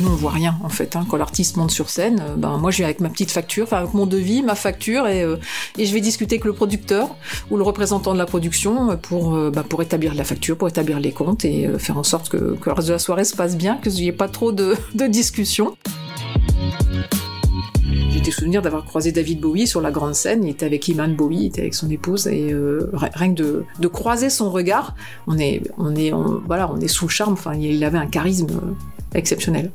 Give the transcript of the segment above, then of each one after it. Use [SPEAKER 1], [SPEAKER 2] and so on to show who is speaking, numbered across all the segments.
[SPEAKER 1] Nous, on voit rien en fait. Hein. Quand l'artiste monte sur scène, euh, ben moi je viens avec ma petite facture, enfin avec mon devis, ma facture, et, euh, et je vais discuter avec le producteur ou le représentant de la production pour euh, ben, pour établir la facture, pour établir les comptes et faire en sorte que, le reste de la soirée se passe bien, que n'y ait pas trop de, discussions. J'ai des souvenirs d'avoir croisé David Bowie sur la grande scène. Il était avec Iman Bowie, il était avec son épouse, et ri- rien que de, croiser son regard, on est, on est, voilà, on est sous charme. Enfin, il avait un charisme exceptionnel.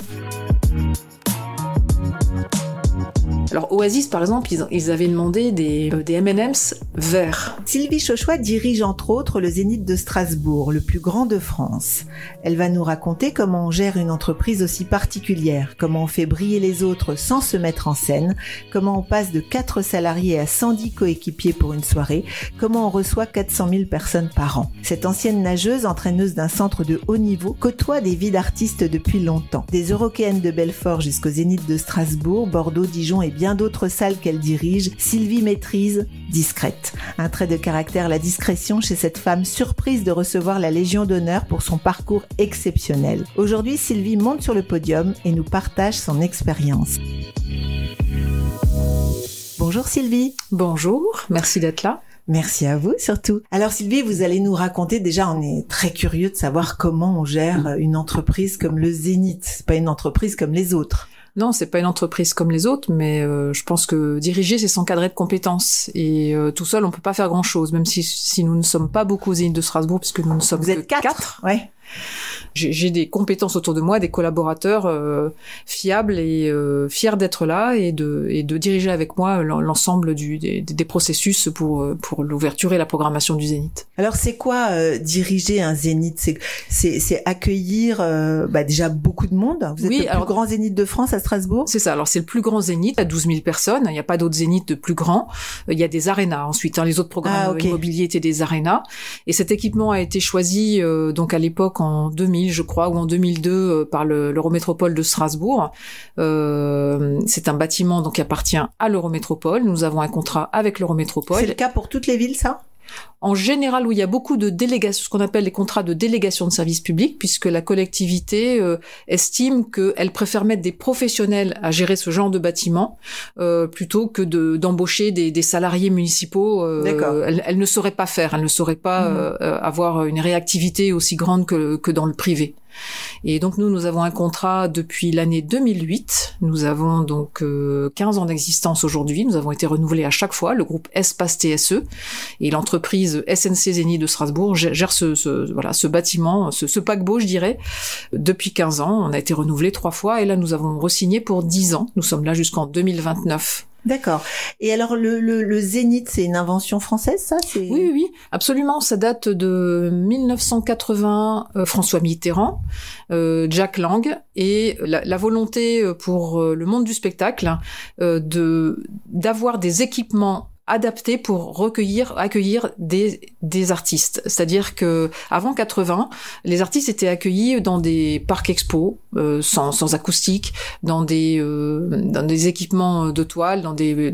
[SPEAKER 1] Alors Oasis, par exemple, ils, avaient demandé des, euh, des M&M's verts.
[SPEAKER 2] Sylvie Chauchois dirige entre autres le Zénith de Strasbourg, le plus grand de France. Elle va nous raconter comment on gère une entreprise aussi particulière, comment on fait briller les autres sans se mettre en scène, comment on passe de 4 salariés à 110 coéquipiers pour une soirée, comment on reçoit 400 000 personnes par an. Cette ancienne nageuse, entraîneuse d'un centre de haut niveau, côtoie des vies d'artistes depuis longtemps. Des Eurokéennes de Belfort jusqu'au Zénith de Strasbourg, Bordeaux, Dijon et bien d'autres salles qu'elle dirige, Sylvie maîtrise, discrète. Un trait de caractère, la discrétion chez cette femme surprise de recevoir la Légion d'honneur pour son parcours exceptionnel. Aujourd'hui, Sylvie monte sur le podium et nous partage son expérience. Bonjour Sylvie.
[SPEAKER 1] Bonjour, merci d'être là.
[SPEAKER 2] Merci à vous surtout. Alors Sylvie, vous allez nous raconter, déjà on est très curieux de savoir comment on gère une entreprise comme le Zénith. C'est pas une entreprise comme les autres.
[SPEAKER 1] Non, c'est pas une entreprise comme les autres, mais euh, je pense que diriger, c'est s'encadrer de compétences. Et euh, tout seul, on peut pas faire grand-chose, même si, si nous ne sommes pas beaucoup aux Zénith de Strasbourg, puisque nous ne sommes
[SPEAKER 2] Vous
[SPEAKER 1] que
[SPEAKER 2] êtes quatre, Ouais.
[SPEAKER 1] J'ai des compétences autour de moi, des collaborateurs euh, fiables et euh, fiers d'être là et de, et de diriger avec moi l'en- l'ensemble des, des processus pour, euh, pour l'ouverture et la programmation du Zénith.
[SPEAKER 2] Alors c'est quoi euh, diriger un zénith? C'est accueillir euh, bah, déjà beaucoup de monde. Vous êtes
[SPEAKER 1] Oui,
[SPEAKER 2] le plus
[SPEAKER 1] alors-
[SPEAKER 2] grand zénith de France à Strasbourg?
[SPEAKER 1] C'est ça. Alors c'est le plus grand zénith à 12 000 personnes. Il n'y a pas d'autres zéniths de plus grands. Il y a des arénas ensuite. hein. Les autres programmes
[SPEAKER 2] Ah, ok.
[SPEAKER 1] euh, immobiliers étaient des arénas. Et cet équipement a été choisi euh, donc à l'époque en 2000, je crois, ou en 2002 euh, par le- l'Eurométropole de Strasbourg. Euh, c'est un bâtiment donc qui appartient à l'Eurométropole. Nous avons un contrat avec
[SPEAKER 2] C'est le
[SPEAKER 1] l'Eurométropole.
[SPEAKER 2] cas pour toutes les villes, ça?
[SPEAKER 1] En général, où il y a beaucoup de délégations, ce qu'on appelle les contrats de délégation de service public, puisque la collectivité euh, estime qu'elle préfère mettre des professionnels à gérer ce genre de bâtiment euh, plutôt que de d'embaucher des, des salariés municipaux. euh,
[SPEAKER 2] D'accord.
[SPEAKER 1] elle, elle ne saurait pas faire, elle ne saurait pas
[SPEAKER 2] Mhm.
[SPEAKER 1] euh, euh, avoir une réactivité aussi grande que, que dans le privé. Et donc nous, nous avons un contrat depuis l'année 2008. Nous avons donc euh, 15 ans d'existence aujourd'hui. Nous avons été renouvelés à chaque fois. Le groupe Espace TSE et l'entreprise SNC Zénith de Strasbourg gère ce, ce- voilà ce bâtiment, ce, ce paquebot, je dirais, depuis 15 ans. On a été renouvelé trois fois et là nous avons re-signé pour 10 ans. Nous sommes là jusqu'en 2029.
[SPEAKER 2] D'accord. Et alors le, le, le zénith, c'est une invention française, ça?
[SPEAKER 1] Oui, oui, oui, absolument. Ça date de 1980, euh, François Mitterrand, euh, Jack Lang, et la, la volonté euh, pour le monde du spectacle euh, de d'avoir des équipements adaptés pour recueillir, accueillir des, des artistes. C'est-à-dire que avant 80, les artistes étaient accueillis dans des parcs expos euh, sans, sans acoustique, dans des euh, dans des équipements de toile, dans des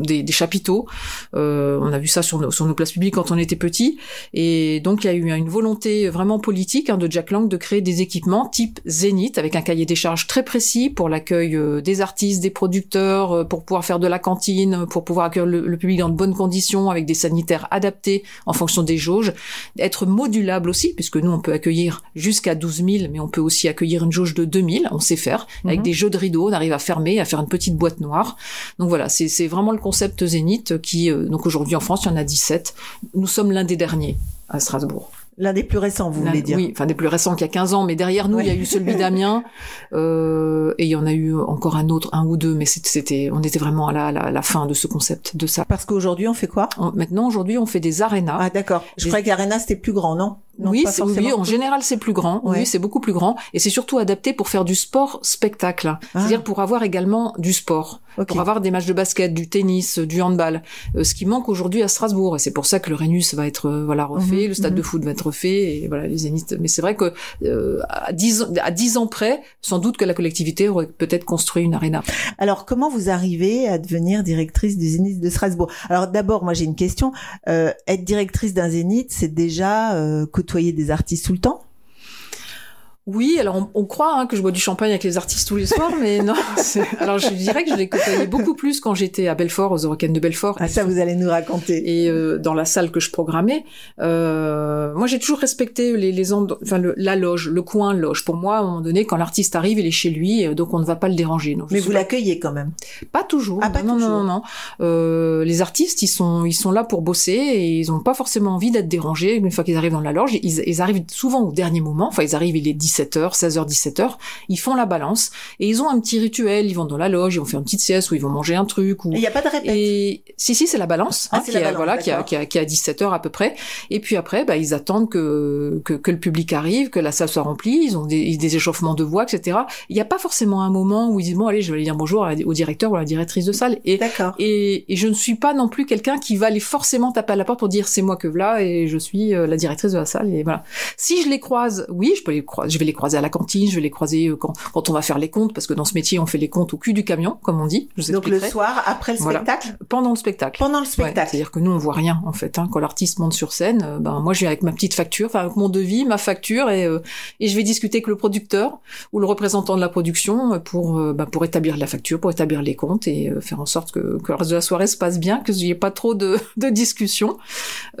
[SPEAKER 1] des, des chapiteaux. Euh, on a vu ça sur nos, sur nos places publiques quand on était petit. Et donc, il y a eu une volonté vraiment politique hein, de Jack Lang de créer des équipements type Zénith, avec un cahier des charges très précis pour l'accueil euh, des artistes, des producteurs, euh, pour pouvoir faire de la cantine, pour pouvoir accueillir le, le public dans de bonnes conditions, avec des sanitaires adaptés en fonction des jauges. Être modulable aussi, puisque nous, on peut accueillir jusqu'à 12 000, mais on peut aussi accueillir une jauge de 2000, on sait faire. Avec
[SPEAKER 2] Mhm.
[SPEAKER 1] des jeux de rideaux, on arrive à fermer, à faire une petite boîte noire. Donc voilà, c'est c'est vraiment le concept Zénith qui, euh, donc aujourd'hui en France, il y en a 17. Nous sommes l'un des derniers à Strasbourg.
[SPEAKER 2] L'un des plus récents, vous voulez dire
[SPEAKER 1] Oui, enfin des plus récents qu'il y a 15 ans, mais derrière nous, il y a eu celui d'Amiens, euh, et il y en a eu encore un autre, un ou deux, mais c'était- on était vraiment à la, la, la fin de ce concept, de ça.
[SPEAKER 2] Parce qu'aujourd'hui, on fait quoi?
[SPEAKER 1] On- maintenant, aujourd'hui, on fait des arénas.
[SPEAKER 2] Ah d'accord. Je
[SPEAKER 1] Des-
[SPEAKER 2] croyais qu'Arena c'était plus grand, non? Non,
[SPEAKER 1] oui, oui, en général c'est plus grand.
[SPEAKER 2] Ouais.
[SPEAKER 1] Oui, c'est beaucoup plus grand et c'est surtout adapté pour faire du sport spectacle,
[SPEAKER 2] Ah.
[SPEAKER 1] c'est-à-dire pour avoir également du sport, pour avoir des matchs de basket, du tennis, du handball, euh, ce qui manque aujourd'hui à Strasbourg et c'est pour ça que le Rhenus va être euh, voilà refait,
[SPEAKER 2] Mhm,
[SPEAKER 1] le stade
[SPEAKER 2] mhm.
[SPEAKER 1] de foot va être refait et voilà les Zénith. Mais c'est vrai que euh, à 10 ans, à 10 ans près, sans doute que la collectivité aurait peut-être construit une arena.
[SPEAKER 2] Alors, comment vous arrivez à devenir directrice du Zénith de Strasbourg? Alors, d'abord, moi, j'ai une question. Euh, être directrice d'un Zénith, c'est déjà euh, côtoyer des artistes tout le temps?
[SPEAKER 1] Oui, alors on, on croit hein, que je bois du champagne avec les artistes tous les soirs, mais non. Alors je dirais que je les côtoyais beaucoup plus quand j'étais à Belfort, aux Eurocaines de Belfort.
[SPEAKER 2] Ah, ça, vous allez nous raconter.
[SPEAKER 1] et euh, dans la salle que je programmais, euh, moi j'ai toujours respecté les, les enfin le- la loge, le coin loge. Pour moi, à un moment donné, quand l'artiste arrive, il est chez lui, euh, donc on ne va pas le déranger. Donc,
[SPEAKER 2] Mais vous
[SPEAKER 1] pas-
[SPEAKER 2] l'accueillez quand même.
[SPEAKER 1] pas toujours.
[SPEAKER 2] Ah, pas
[SPEAKER 1] non,
[SPEAKER 2] toujours.
[SPEAKER 1] non, non, non. Euh, les artistes, ils sont, ils sont là pour bosser et ils ont pas forcément envie d'être dérangés une fois qu'ils arrivent dans la loge. Ils, ils arrivent souvent au dernier moment. Enfin, ils arrivent, il est 17h, 16h, 17h. Ils font la balance et ils ont un petit rituel. Ils vont dans la loge, ils vont faire une petite sieste ou ils vont manger un truc ou.
[SPEAKER 2] Il n'y a pas de répète.
[SPEAKER 1] Et si si c'est la balance,
[SPEAKER 2] Ah,
[SPEAKER 1] hein, qui
[SPEAKER 2] la
[SPEAKER 1] a-
[SPEAKER 2] balance,
[SPEAKER 1] voilà, qui a, qui a qui a 17 heures à peu près. Et puis après, bah, ils attendent que, que que le public arrive, que la salle soit remplie. Ils ont des, des échauffements de voix, etc. Il n'y a pas forcément un moment où ils disent bon allez, je vais aller dire bonjour à au directeur ou à la directrice de salle. Et et, et je ne suis pas non plus quelqu'un qui va aller forcément taper à la porte pour dire c'est moi que voilà et je suis euh, la directrice de la salle et voilà. Si je les croise, oui, je peux les croiser, je vais les croiser à la cantine, je vais les croiser euh, quand, quand on va faire les comptes parce que dans ce métier on fait les comptes au cul du camion comme on dit. Je vous
[SPEAKER 2] Donc le soir, après le
[SPEAKER 1] Voilà.
[SPEAKER 2] spectacle
[SPEAKER 1] pendant le spectacle.
[SPEAKER 2] Pendant le
[SPEAKER 1] Ouais,
[SPEAKER 2] spectacle.
[SPEAKER 1] C'est-à-dire que nous, on voit rien, en fait. Hein. Quand l'artiste monte sur scène, euh, ben moi, je viens avec ma petite facture, enfin avec mon devis, ma facture, et, euh, et je vais discuter avec le producteur ou le représentant de la production euh, pour euh, ben, pour établir la facture, pour établir les comptes et euh, faire en sorte que, que le reste de la soirée se passe bien, que n'y ait pas trop de, de discussions.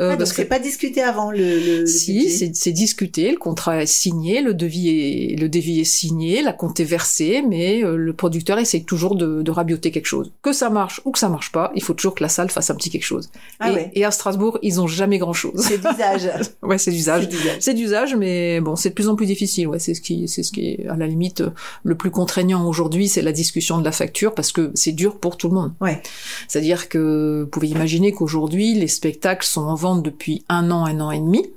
[SPEAKER 1] Euh,
[SPEAKER 2] Ah, donc
[SPEAKER 1] parce que
[SPEAKER 2] c'est pas discuté avant le, le,
[SPEAKER 1] si, c'est discuté, le contrat est signé, le devis est, le devis est signé, la compte est versée, mais euh, le producteur essaye toujours de, de rabioter quelque chose. Que ça marche ou que ça marche pas, il faut toujours que la salle fasse un petit quelque chose.
[SPEAKER 2] Ah
[SPEAKER 1] et,
[SPEAKER 2] ouais.
[SPEAKER 1] et à Strasbourg, ils ont jamais grand chose.
[SPEAKER 2] C'est d'usage.
[SPEAKER 1] ouais, c'est d'usage.
[SPEAKER 2] C'est d'usage.
[SPEAKER 1] Mais bon, c'est de plus en plus difficile. Ouais, c'est ce qui, c'est ce qui est à la limite le plus contraignant aujourd'hui, c'est la discussion de la facture parce que c'est dur pour tout le monde.
[SPEAKER 2] Ouais.
[SPEAKER 1] C'est-à-dire que vous pouvez imaginer qu'aujourd'hui, les spectacles sont en vente depuis un an, un an et demi.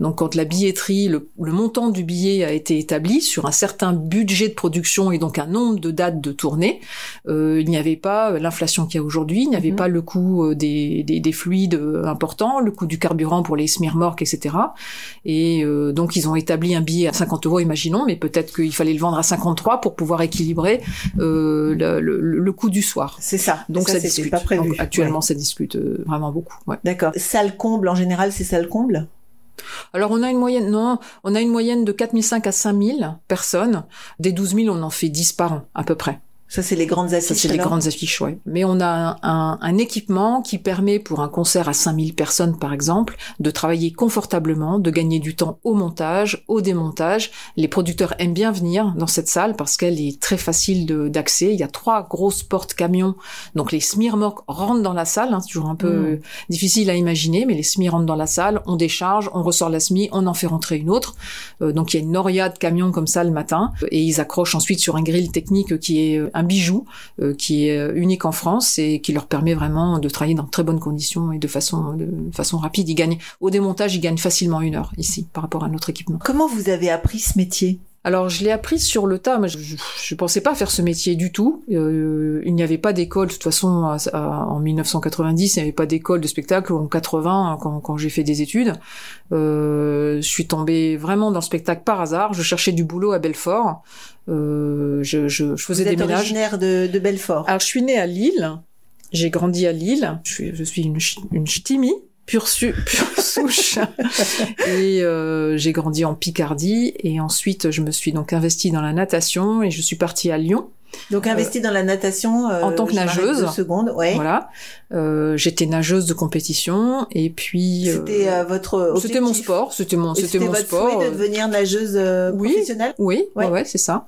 [SPEAKER 1] Donc quand la billetterie, le, le montant du billet a été établi sur un certain budget de production et donc un nombre de dates de tournée, euh, il n'y avait pas l'inflation qu'il y a aujourd'hui, il n'y avait
[SPEAKER 2] Mhm.
[SPEAKER 1] pas le coût euh, des, des, des fluides euh, importants, le coût du carburant pour les smirmorques, etc. Et euh, donc ils ont établi un billet à 50 euros, imaginons, mais peut-être qu'il fallait le vendre à 53 pour pouvoir équilibrer euh, le, le, le coût du soir.
[SPEAKER 2] C'est ça.
[SPEAKER 1] Donc
[SPEAKER 2] ça,
[SPEAKER 1] discute.
[SPEAKER 2] pas prévu.
[SPEAKER 1] Donc, actuellement,
[SPEAKER 2] Ouais.
[SPEAKER 1] ça discute vraiment beaucoup. Ouais.
[SPEAKER 2] D'accord. Salle comble, en général, c'est salle comble?
[SPEAKER 1] Alors on a une moyenne, non, on a une moyenne de 4005 à 5000 personnes. Des 12 000, on en fait 10 par an à peu près.
[SPEAKER 2] Ça, c'est les grandes affiches.
[SPEAKER 1] Ça, c'est les grandes affiches, ouais. Mais on a un, un- équipement qui permet, pour un concert à 5000 personnes, par exemple, de travailler confortablement, de gagner du temps au montage, au démontage. Les producteurs aiment bien venir dans cette salle parce qu'elle est très facile d'accès. Il y a trois grosses portes camions. Donc les smirmorques rentrent dans la salle. hein. c'est toujours un peu
[SPEAKER 2] Mm.
[SPEAKER 1] euh, difficile à imaginer, mais les SMI rentrent dans la salle, on décharge, on ressort la SMI, on en fait rentrer une autre. Euh, donc il y a une noria de camions comme ça le matin, et ils accrochent ensuite sur un grill technique qui est un bijou, euh, qui est euh, unique en France et qui leur permet vraiment de travailler dans de très bonnes conditions et de façon de façon rapide. Ils gagnent au démontage, ils gagnent facilement une heure ici par rapport à notre équipement.
[SPEAKER 2] Comment vous avez appris ce métier?
[SPEAKER 1] Alors, je l'ai appris sur le tas. Je, je pensais pas faire ce métier du tout. Euh, il n'y avait pas d'école. De toute façon, à- à- en 1990, il n'y avait pas d'école de spectacle. En 80, quand, quand j'ai fait des études, euh, je suis tombée vraiment dans le spectacle par hasard. Je cherchais du boulot à Belfort. Euh, je, je, je faisais
[SPEAKER 2] Vous
[SPEAKER 1] des
[SPEAKER 2] êtes
[SPEAKER 1] ménages.
[SPEAKER 2] originaire de, de Belfort.
[SPEAKER 1] Alors, je suis née à Lille. J'ai grandi à Lille. Je suis, je suis une, une ch'timi, pure, su- pure souche. et euh, j'ai grandi en Picardie. Et ensuite, je me suis donc investie dans la natation et je suis partie à Lyon.
[SPEAKER 2] Donc investi dans la natation euh,
[SPEAKER 1] en tant que nageuse.
[SPEAKER 2] deux secondes, ouais.
[SPEAKER 1] Voilà. Euh, J'étais nageuse de compétition. Et puis... euh,
[SPEAKER 2] C'était euh, votre
[SPEAKER 1] c'était mon sport. C'était mon, c'était mon
[SPEAKER 2] votre
[SPEAKER 1] sport.
[SPEAKER 2] souhait
[SPEAKER 1] euh,
[SPEAKER 2] de devenir nageuse
[SPEAKER 1] oui.
[SPEAKER 2] professionnelle?
[SPEAKER 1] Oui, ouais,
[SPEAKER 2] Ouais.
[SPEAKER 1] ouais, c'est ça.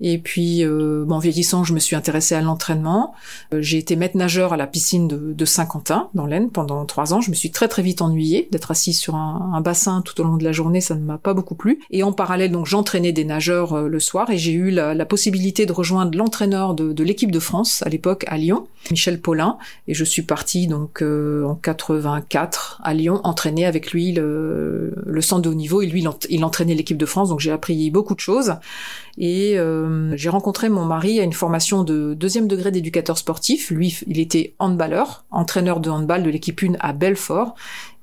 [SPEAKER 1] Et puis, euh, bon, en vieillissant, je me suis intéressée à l'entraînement. J'ai été maître nageur à la piscine de, de Saint-Quentin, dans l'Aisne, pendant trois ans. Je me suis très très vite ennuyée d'être assise sur un, un, bassin tout au long de la journée. Ça ne m'a pas beaucoup plu. Et en parallèle, donc, j'entraînais des nageurs euh, le soir et j'ai eu la, la, possibilité de rejoindre l'entraîneur de, de l'équipe de France à l'époque à Lyon, Michel Paulin. Et je suis partie donc euh, en 84 à Lyon entraîner avec lui le, le centre de haut niveau. Et lui, il entraînait l'équipe de France, donc j'ai appris beaucoup de choses. Et euh, j'ai rencontré mon mari à une formation de deuxième degré d'éducateur sportif. Lui, il était handballeur, entraîneur de handball de l'équipe 1 à Belfort.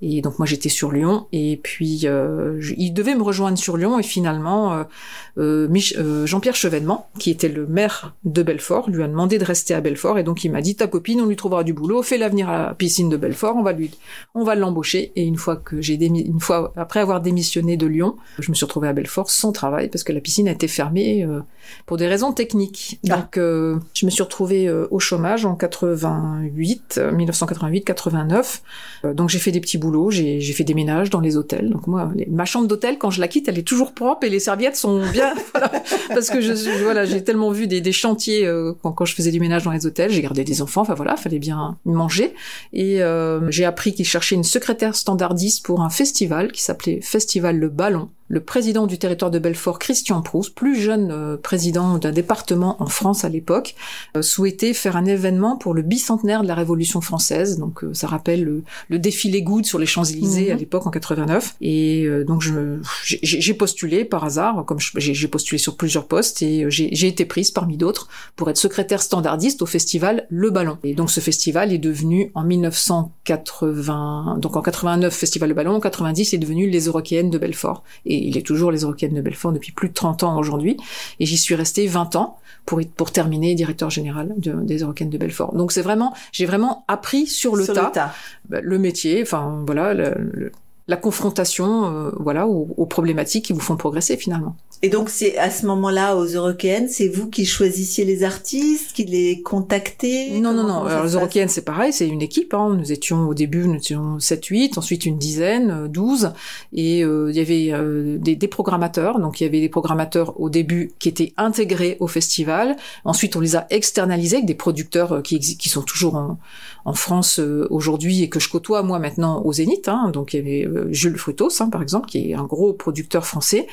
[SPEAKER 1] Et donc moi j'étais sur Lyon et puis euh, il devait me rejoindre sur Lyon et finalement euh, euh, euh, Jean-Pierre Chevènement, qui était le maire de Belfort, lui a demandé de rester à Belfort et donc il m'a dit ta copine on lui trouvera du boulot, fais l'avenir à la piscine de Belfort, on va lui on va l'embaucher et une fois que j'ai une fois après avoir démissionné de Lyon, je me suis retrouvée à Belfort sans travail parce que la piscine a été fermée euh, pour des raisons techniques. Ah. Donc je me suis retrouvée au chômage en 88 1988 89. donc j'ai fait des petits boulots j'ai fait des ménages dans les hôtels. Donc moi, ma chambre d'hôtel, quand je la quitte, elle est toujours propre et les serviettes sont bien. parce que je, voilà, j'ai tellement vu des, des chantiers euh, quand, quand, je faisais du ménage dans les hôtels. J'ai gardé des enfants. Enfin voilà, fallait bien manger. Et euh, j'ai appris qu'ils cherchaient une secrétaire standardiste pour un festival qui s'appelait Festival Le Ballon le président du territoire de Belfort, Christian Proust, plus jeune euh, président d'un département en France à l'époque, euh, souhaitait faire un événement pour le bicentenaire de la Révolution française. Donc euh, ça rappelle le, le défilé Good sur les Champs-Élysées mhm. à l'époque en 89. Et donc j'ai postulé par hasard, comme j'ai postulé sur plusieurs postes et j'ai été prise parmi d'autres pour être secrétaire standardiste au festival Le Ballon. Et donc ce festival est devenu en 1980, donc en 89 Festival Le Ballon, en 90 est devenu les Eurokéennes de Belfort. Et il est toujours les Eurocaines de Belfort depuis plus de 30 ans aujourd'hui, et j'y suis resté 20 ans pour, pour terminer directeur général des Eurocaines de Belfort. Donc c'est vraiment, j'ai vraiment appris sur le tas, bah, le métier, enfin voilà, la confrontation, euh, voilà, aux, problématiques qui vous font progresser finalement.
[SPEAKER 2] Et donc c'est à ce moment-là aux Eurokéennes, c'est vous qui choisissiez les artistes, qui les contactez?
[SPEAKER 1] Non non non, alors les Eurokéennes c'est pareil, c'est une équipe hein. Nous étions au début nous étions 7 8, ensuite une dizaine, 12 euh, et euh, il y avait euh, des, des, programmateurs. Donc il y avait des programmateurs au début qui étaient intégrés au festival. Ensuite on les a externalisés avec des producteurs qui qui sont toujours en, en France aujourd'hui et que je côtoie moi maintenant au Zénith hein. Donc il y avait Jules Frutos hein, par exemple qui est un gros producteur français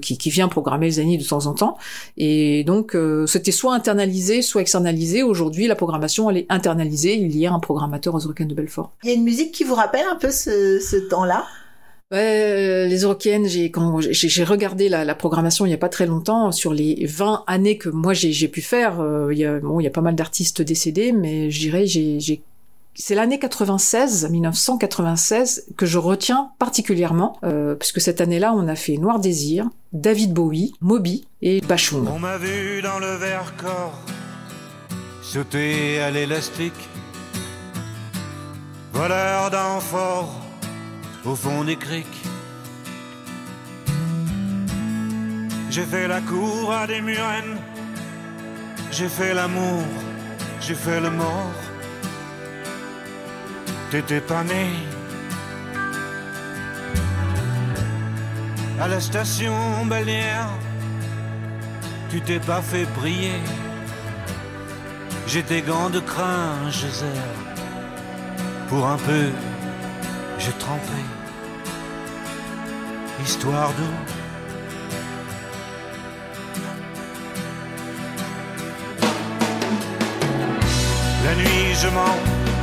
[SPEAKER 1] qui qui vient programmer les années de temps en temps. Et donc, euh, c'était soit internalisé, soit externalisé. Aujourd'hui, la programmation, elle est internalisée. Il y a un programmateur aux Eurocaines de Belfort.
[SPEAKER 2] Il y a une musique qui vous rappelle un peu ce, ce temps-là?
[SPEAKER 1] Ouais, les Eurocaines, j'ai quand j'ai regardé la, la, programmation il y a pas très longtemps sur les 20 années que moi j'ai pu faire. Euh, il y a bon, il y a pas mal d'artistes décédés, mais je dirais j'ai c'est l'année 96, 1996, que je retiens particulièrement, euh, puisque cette année-là, on a fait Noir Désir, David Bowie, Moby et Bachoum.
[SPEAKER 3] On m'a vu dans le Vercors sauter à l'élastique, voleur d'enfort au fond des criques. J'ai fait la cour à des murennes, j'ai fait l'amour, j'ai fait le mort t'étais pas né. À la station balnéaire, tu t'es pas fait briller. J'ai tes gants de crin, je Pour un peu, j'ai trempé. Histoire d'eau. La nuit, je mens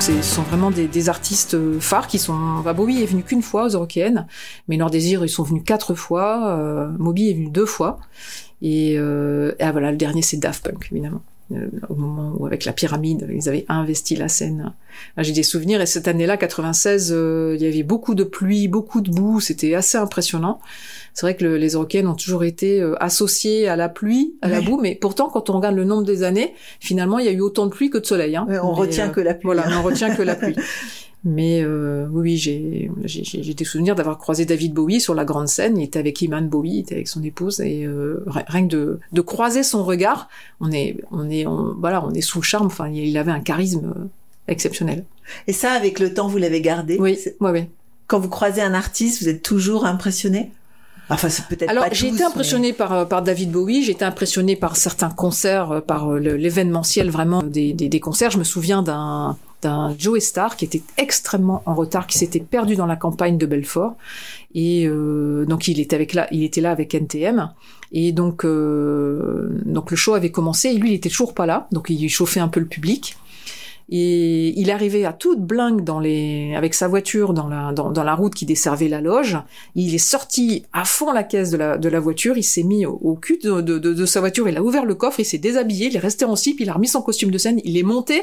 [SPEAKER 1] ce sont vraiment des, artistes euh, phares qui sont. Bah, Bobby est venu qu'une fois aux Eurokéennes, mais Nord Désir ils sont venus quatre fois. Euh, Moby est venu deux fois, et, euh, et ah, voilà le dernier c'est Daft Punk évidemment. Euh, au moment où avec la pyramide, ils avaient investi la Seine. J'ai des souvenirs et cette année-là, 96, euh, il y avait beaucoup de pluie, beaucoup de boue, c'était assez impressionnant. C'est vrai que le, les Européennes ont toujours été euh, associées à la pluie, à la boue, mais pourtant, quand on regarde le nombre des années, finalement, il y a eu autant de pluie que de soleil. Hein.
[SPEAKER 2] On
[SPEAKER 1] Mais,
[SPEAKER 2] retient
[SPEAKER 1] euh,
[SPEAKER 2] que la pluie.
[SPEAKER 1] Voilà,
[SPEAKER 2] hein.
[SPEAKER 1] on retient que la pluie. Mais euh, oui, j'ai j'ai j'ai des souvenirs d'avoir croisé David Bowie sur la grande scène. Il était avec Iman Bowie, il était avec son épouse, et euh, ri- rien que de, de croiser son regard, on est on est on, voilà, on est sous le charme. Enfin, il avait un charisme euh, exceptionnel.
[SPEAKER 2] Et ça, avec le temps, vous l'avez gardé?
[SPEAKER 1] Oui, ouais, ouais.
[SPEAKER 2] Quand vous croisez un artiste, vous êtes toujours impressionné? Enfin, c'est peut-être
[SPEAKER 1] Alors j'ai été impressionnée par euh, par David Bowie, j'ai été impressionnée par certains concerts, euh, par l'événementiel vraiment des, des, des concerts. Je me souviens d'un d'un Joe Star qui était extrêmement en retard, qui s'était perdu dans la campagne de Belfort. Et euh, donc il était avec là, il était là avec NTM et donc euh, donc le show avait commencé et lui il était toujours pas là, donc il chauffait un peu le public. Et il arrivait à toute blingue dans les, avec sa voiture dans la, dans, la route qui desservait la loge. Il est sorti à fond la caisse de la, de la voiture. Il s'est mis au, cul de, de, de, sa voiture. Il a ouvert le coffre. Il s'est déshabillé. Il est resté en slip. Il a remis son costume de scène. Il est monté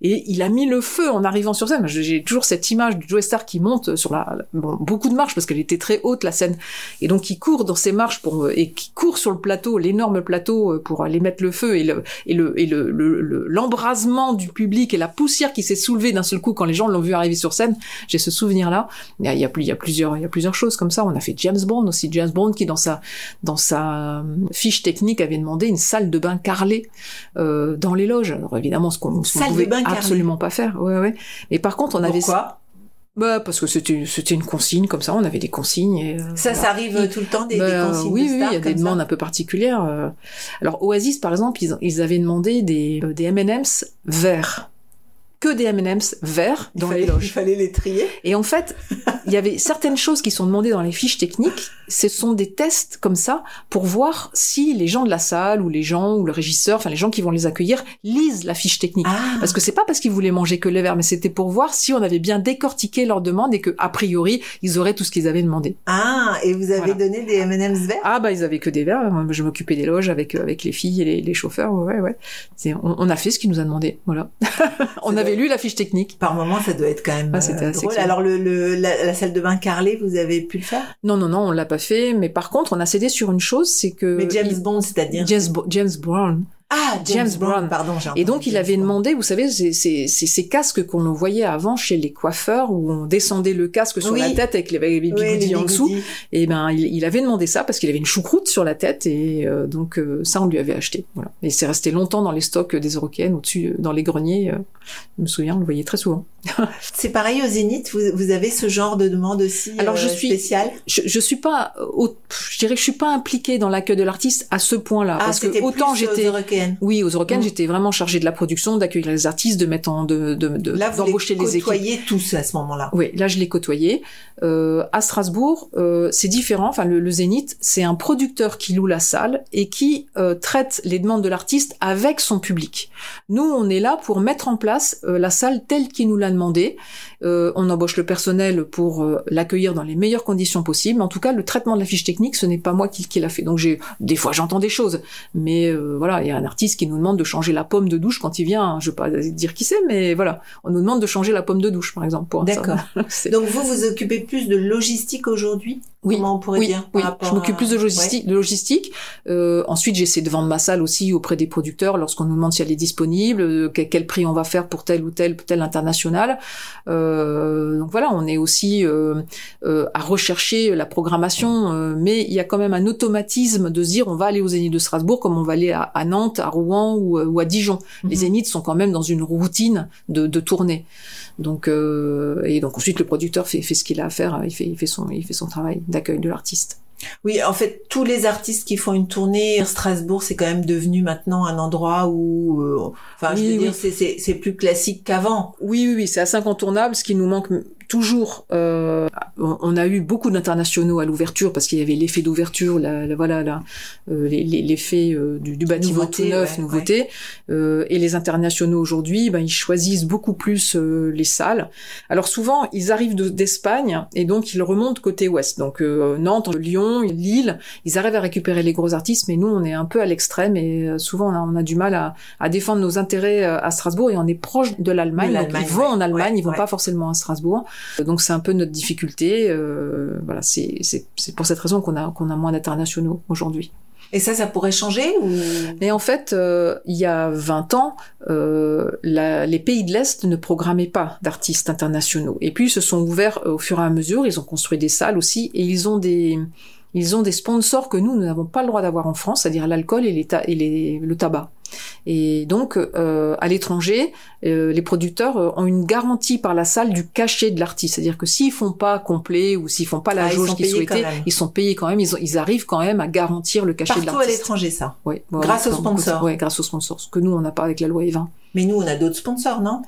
[SPEAKER 1] et il a mis le feu en arrivant sur scène. J'ai toujours cette image de Joe Star qui monte sur la, bon, beaucoup de marches parce qu'elle était très haute la scène. Et donc il court dans ses marches pour, et qui court sur le plateau, l'énorme plateau pour aller mettre le feu et le, et le, et le, le- le- l'embrasement du public et la poussière qui s'est soulevée d'un seul coup quand les gens l'ont vu arriver sur scène. J'ai ce souvenir-là. Il y a, il y a plus- il y a plusieurs, il y a plusieurs choses comme ça. On a fait James Bond aussi. James Bond qui dans sa, dans sa euh, fiche technique avait demandé une salle de bain carrelée euh, dans les loges. Alors évidemment, ce qu'on
[SPEAKER 2] de
[SPEAKER 1] pouvait
[SPEAKER 2] carrelée.
[SPEAKER 1] absolument pas faire. Ouais, ouais. Mais par contre, on avait
[SPEAKER 2] Pourquoi?
[SPEAKER 1] Bah parce que c'était c'était une consigne comme ça. On avait des consignes. Et, euh,
[SPEAKER 2] Ça,
[SPEAKER 1] voilà.
[SPEAKER 2] ça arrive euh, tout le temps, des,
[SPEAKER 1] Bah,
[SPEAKER 2] des consignes
[SPEAKER 1] oui,
[SPEAKER 2] de
[SPEAKER 1] oui, il y a des
[SPEAKER 2] ça
[SPEAKER 1] demandes un peu particulières. Alors Oasis, par exemple, ils, ils avaient demandé des, des M&M's verts. Que des M&M's verts
[SPEAKER 2] Il
[SPEAKER 1] dans
[SPEAKER 2] fallait-
[SPEAKER 1] les
[SPEAKER 2] Il
[SPEAKER 1] loges.
[SPEAKER 2] fallait les trier.
[SPEAKER 1] Et en fait, il y avait certaines choses qui sont demandées dans les fiches techniques. Ce sont des tests comme ça pour voir si les gens de la salle ou les gens ou le régisseur, enfin les gens qui vont les accueillir, lisent la fiche technique.
[SPEAKER 2] Ah,
[SPEAKER 1] Parce que c'est pas parce qu'ils voulaient manger que les verts, mais c'était pour voir si on avait bien décortiqué leur demande et que a priori ils auraient tout ce qu'ils avaient demandé.
[SPEAKER 2] ah, et vous avez
[SPEAKER 1] Voilà.
[SPEAKER 2] donné des M&M's verts?
[SPEAKER 1] Ah bah ils avaient que des. Moi, Je m'occupais des loges avec euh, avec les filles et les, les chauffeurs. Ouais ouais. On, on a fait ce qu'ils nous a demandé. Voilà. on
[SPEAKER 2] Ça
[SPEAKER 1] avait
[SPEAKER 2] doit-
[SPEAKER 1] lu la fiche technique?
[SPEAKER 2] Par moment, ça doit être quand même
[SPEAKER 1] Ah, c'était
[SPEAKER 2] euh,
[SPEAKER 1] assez
[SPEAKER 2] drôle.
[SPEAKER 1] clair.
[SPEAKER 2] Alors, le, le, la, la salle de bain carrelée, vous avez pu le faire?
[SPEAKER 1] Non non non, on l'a pas fait. Mais par contre, on a cédé sur une chose, c'est que
[SPEAKER 2] Mais James Bond, c'est-à-dire
[SPEAKER 1] James, Bo- James Brown.
[SPEAKER 2] Ah, James,
[SPEAKER 1] James
[SPEAKER 2] Brown, pardon.
[SPEAKER 1] Et donc il
[SPEAKER 2] James
[SPEAKER 1] avait demandé, vous savez, ces, casques qu'on voyait avant chez les coiffeurs où on descendait le casque sur
[SPEAKER 2] Oui.
[SPEAKER 1] la tête avec les, les
[SPEAKER 2] Oui,
[SPEAKER 1] bigoudis
[SPEAKER 2] les
[SPEAKER 1] en dessous. Et ben il, il avait demandé ça parce qu'il avait une choucroute sur la tête et euh, donc euh, ça on lui avait acheté. Voilà. Et c'est resté longtemps dans les stocks des Européennes au-dessus euh, dans les greniers. euh, je me souviens, on le voyait très souvent.
[SPEAKER 2] C'est pareil au Zénith, vous, vous avez ce genre de demande aussi
[SPEAKER 1] Alors, je
[SPEAKER 2] euh,
[SPEAKER 1] suis-
[SPEAKER 2] spéciale?
[SPEAKER 1] Je, je suis pas, au- je dirais que je suis pas impliquée dans l'accueil de l'artiste à ce point-là
[SPEAKER 2] Ah,
[SPEAKER 1] parce que autant j'étais. Oui, aux Européennes,
[SPEAKER 2] Mm.
[SPEAKER 1] j'étais vraiment chargée de la production, d'accueillir les artistes, de mettre en, de, de, de-
[SPEAKER 2] Là, vous
[SPEAKER 1] d'embaucher
[SPEAKER 2] les
[SPEAKER 1] les équipes.
[SPEAKER 2] tous à ce moment-là.
[SPEAKER 1] Oui, là je l'ai côtoyé. Euh, à Strasbourg, euh, c'est différent. Enfin, le, le Zénith, c'est un producteur qui loue la salle et qui euh, traite les demandes de l'artiste avec son public. Nous, on est là pour mettre en place euh, la salle telle qu'il nous l'a demandé. Euh, on embauche le personnel pour euh, l'accueillir dans les meilleures conditions possibles. En tout cas, le traitement de la fiche technique, ce n'est pas moi qui, qui l'a fait. Donc, j'ai des fois j'entends des choses, mais euh, voilà, il y a un artiste qui nous demande de changer la pomme de douche quand il vient. Je vais pas dire qui c'est, mais voilà, on nous demande de changer la pomme de douche, par exemple.
[SPEAKER 2] D'accord. Donc vous vous occupez plus de logistique aujourd'hui?
[SPEAKER 1] Oui,
[SPEAKER 2] Comment on pourrait
[SPEAKER 1] oui,
[SPEAKER 2] dire
[SPEAKER 1] oui. je m'occupe
[SPEAKER 2] à-
[SPEAKER 1] plus de
[SPEAKER 2] Ouais.
[SPEAKER 1] logistique. De logistique. Euh, ensuite, j'essaie de vendre ma salle aussi auprès des producteurs lorsqu'on nous demande si elle est disponible, euh, quel, quel prix on va faire pour tel ou tel tel international. Euh, donc voilà, on est aussi euh, euh, à rechercher la programmation, euh, mais il y a quand même un automatisme de se dire on va aller aux Zénith de Strasbourg comme on va aller à, à Nantes, à Rouen ou, ou à Dijon. Les
[SPEAKER 2] Mhm.
[SPEAKER 1] Zéniths sont quand même dans une routine de, de tournée. Donc euh, et donc ensuite le producteur fait, fait ce qu'il a à faire, il fait, il fait son il fait son travail d'accueil de l'artiste.
[SPEAKER 2] Oui, en fait, tous les artistes qui font une tournée, Strasbourg, c'est quand même devenu maintenant un endroit où, euh, enfin, je veux
[SPEAKER 1] oui.
[SPEAKER 2] dire, c'est plus classique qu'avant.
[SPEAKER 1] Oui, oui, oui, c'est assez incontournable. Ce qui nous manque, toujours, euh, on a eu beaucoup d'internationaux à l'ouverture parce qu'il y avait l'effet d'ouverture, la, voilà, la, euh, l'effet euh, du, du, bâtiment tout neuf, nouveauté. Euh, et les internationaux aujourd'hui, ben, ils choisissent beaucoup plus les salles. Alors souvent, ils arrivent d'Espagne et donc ils remontent côté ouest. Donc Nantes, Lyon, Lille, ils arrivent à récupérer les gros artistes, mais nous, on est un peu à l'extrême et souvent on a, on a, du mal à, à, défendre nos intérêts à Strasbourg et on est proche de l'Allemagne. Ils vont en Allemagne, ils vont pas forcément à Strasbourg. Donc c'est un peu notre difficulté. Euh, voilà, c'est pour cette raison qu'on a qu'on a moins d'internationaux aujourd'hui.
[SPEAKER 2] Et ça, ça pourrait changer ou...
[SPEAKER 1] Mais en fait, euh, il y a 20 ans, euh, la, les pays de l'Est ne programmaient pas d'artistes internationaux. Et puis, ils se sont ouverts au fur et à mesure. Ils ont construit des salles aussi, et ils ont des ils ont des sponsors que nous, nous n'avons pas le droit d'avoir en France, c'est-à-dire l'alcool et, et les, le tabac. Et donc, euh, à l'étranger, euh, les producteurs euh, ont une garantie par la salle du cachet de l'artiste. C'est-à-dire que s'ils font pas complet ou s'ils font pas la ah, jauge qu'ils souhaitaient, ils sont payés quand même. Ils, ils, arrivent quand même à garantir le cachet de l'artiste.
[SPEAKER 2] Partout à l'étranger, ça.
[SPEAKER 1] Oui.
[SPEAKER 2] grâce aux sponsors.
[SPEAKER 1] Oui, grâce aux sponsors. Ce que nous, on n'a pas avec la loi E20.
[SPEAKER 2] Mais nous, on a d'autres sponsors, non?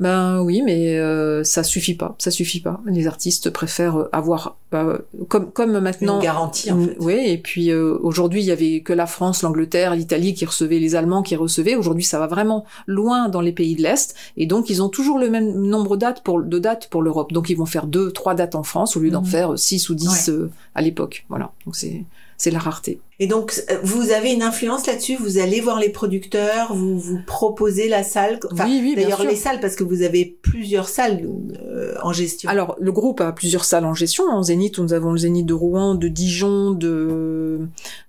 [SPEAKER 1] Ben oui, mais euh, ça suffit pas. Ça suffit pas. Les artistes préfèrent avoir, euh, comme comme maintenant,
[SPEAKER 2] une garantie. En fait.
[SPEAKER 1] Oui, et puis euh, aujourd'hui, il y avait que la France, l'Angleterre, l'Italie qui recevaient, les Allemands qui recevaient. Aujourd'hui, ça va vraiment loin dans les pays de l'est, et donc ils ont toujours le même nombre de dates pour de dates pour l'Europe. Donc ils vont faire deux, trois dates en France au lieu d'en mhm. faire six ou dix euh, à l'époque. Voilà. Donc c'est c'est la rareté.
[SPEAKER 2] Et donc, euh, vous avez une influence là-dessus? Vous allez voir les producteurs, vous vous proposez la salle?
[SPEAKER 1] Enfin, Oui, oui,
[SPEAKER 2] D'ailleurs, les salles, parce que vous avez plusieurs salles euh, en gestion.
[SPEAKER 1] Alors, le groupe a plusieurs salles en gestion. En Zénith, nous avons le Zénith de Rouen, de Dijon, de,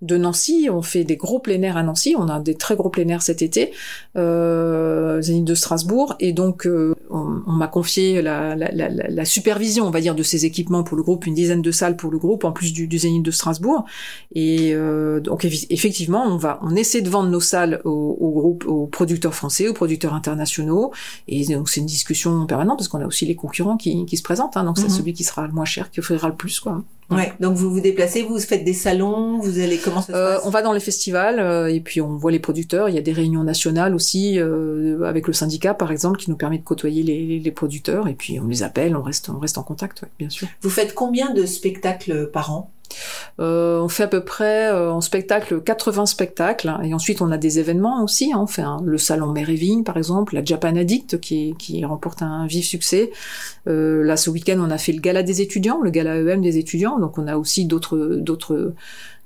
[SPEAKER 1] de Nancy. On fait des gros plein air à Nancy. On a des très gros plein air cet été. Euh, Zénith de Strasbourg. Et donc, euh, on, m'a confié la, la, la, la, supervision, on va dire, de ces équipements pour le groupe, une dizaine de salles pour le groupe, en plus du, du Zénith de Strasbourg. Et euh, donc effectivement, on va, on essaie de vendre nos salles aux, aux groupes, aux producteurs français, aux producteurs internationaux. Et donc c'est une discussion permanente parce qu'on a aussi les concurrents qui, qui se présentent. Hein, donc c'est mhm. celui qui sera le moins cher qui offrira le plus, quoi.
[SPEAKER 2] Ouais. Donc vous vous déplacez, vous faites des salons, vous allez comment ça se
[SPEAKER 1] euh, On va dans les festivals euh, et puis on voit les producteurs. Il y a des réunions nationales aussi euh, avec le syndicat par exemple qui nous permet de côtoyer les, les, producteurs et puis on les appelle, on reste on reste en contact, ouais, bien sûr.
[SPEAKER 2] Vous faites combien de spectacles par an?
[SPEAKER 1] Euh, on fait à peu près euh, en spectacle 80 spectacles hein, et ensuite on a des événements aussi. Hein, on fait le salon Mérévigne par exemple, la Japan Addict qui, qui remporte un vif succès. Euh, là ce week-end on a fait le gala des étudiants, le gala EM des étudiants, donc on a aussi d'autres d'autres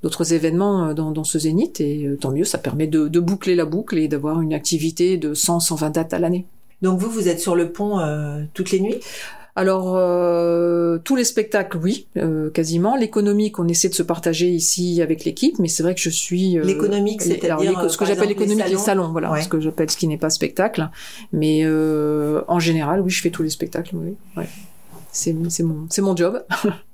[SPEAKER 1] d'autres événements euh, dans, dans, ce zénith et euh, tant mieux, ça permet de, de boucler la boucle et d'avoir une activité de 100-120 dates à l'année.
[SPEAKER 2] Donc vous, vous êtes sur le pont euh, toutes les nuits?
[SPEAKER 1] Alors euh, tous les spectacles, oui, euh, quasiment. L'économique, on essaie de se partager ici avec l'équipe, mais c'est vrai que je suis
[SPEAKER 2] euh, l'économique, c'est-à-dire
[SPEAKER 1] ce que j'appelle l'économique, les salons, voilà, ce que j'appelle ce qui n'est pas spectacle. Mais en général, oui, je fais tous les spectacles. Oui, ouais. c'est c'est mon c'est mon job.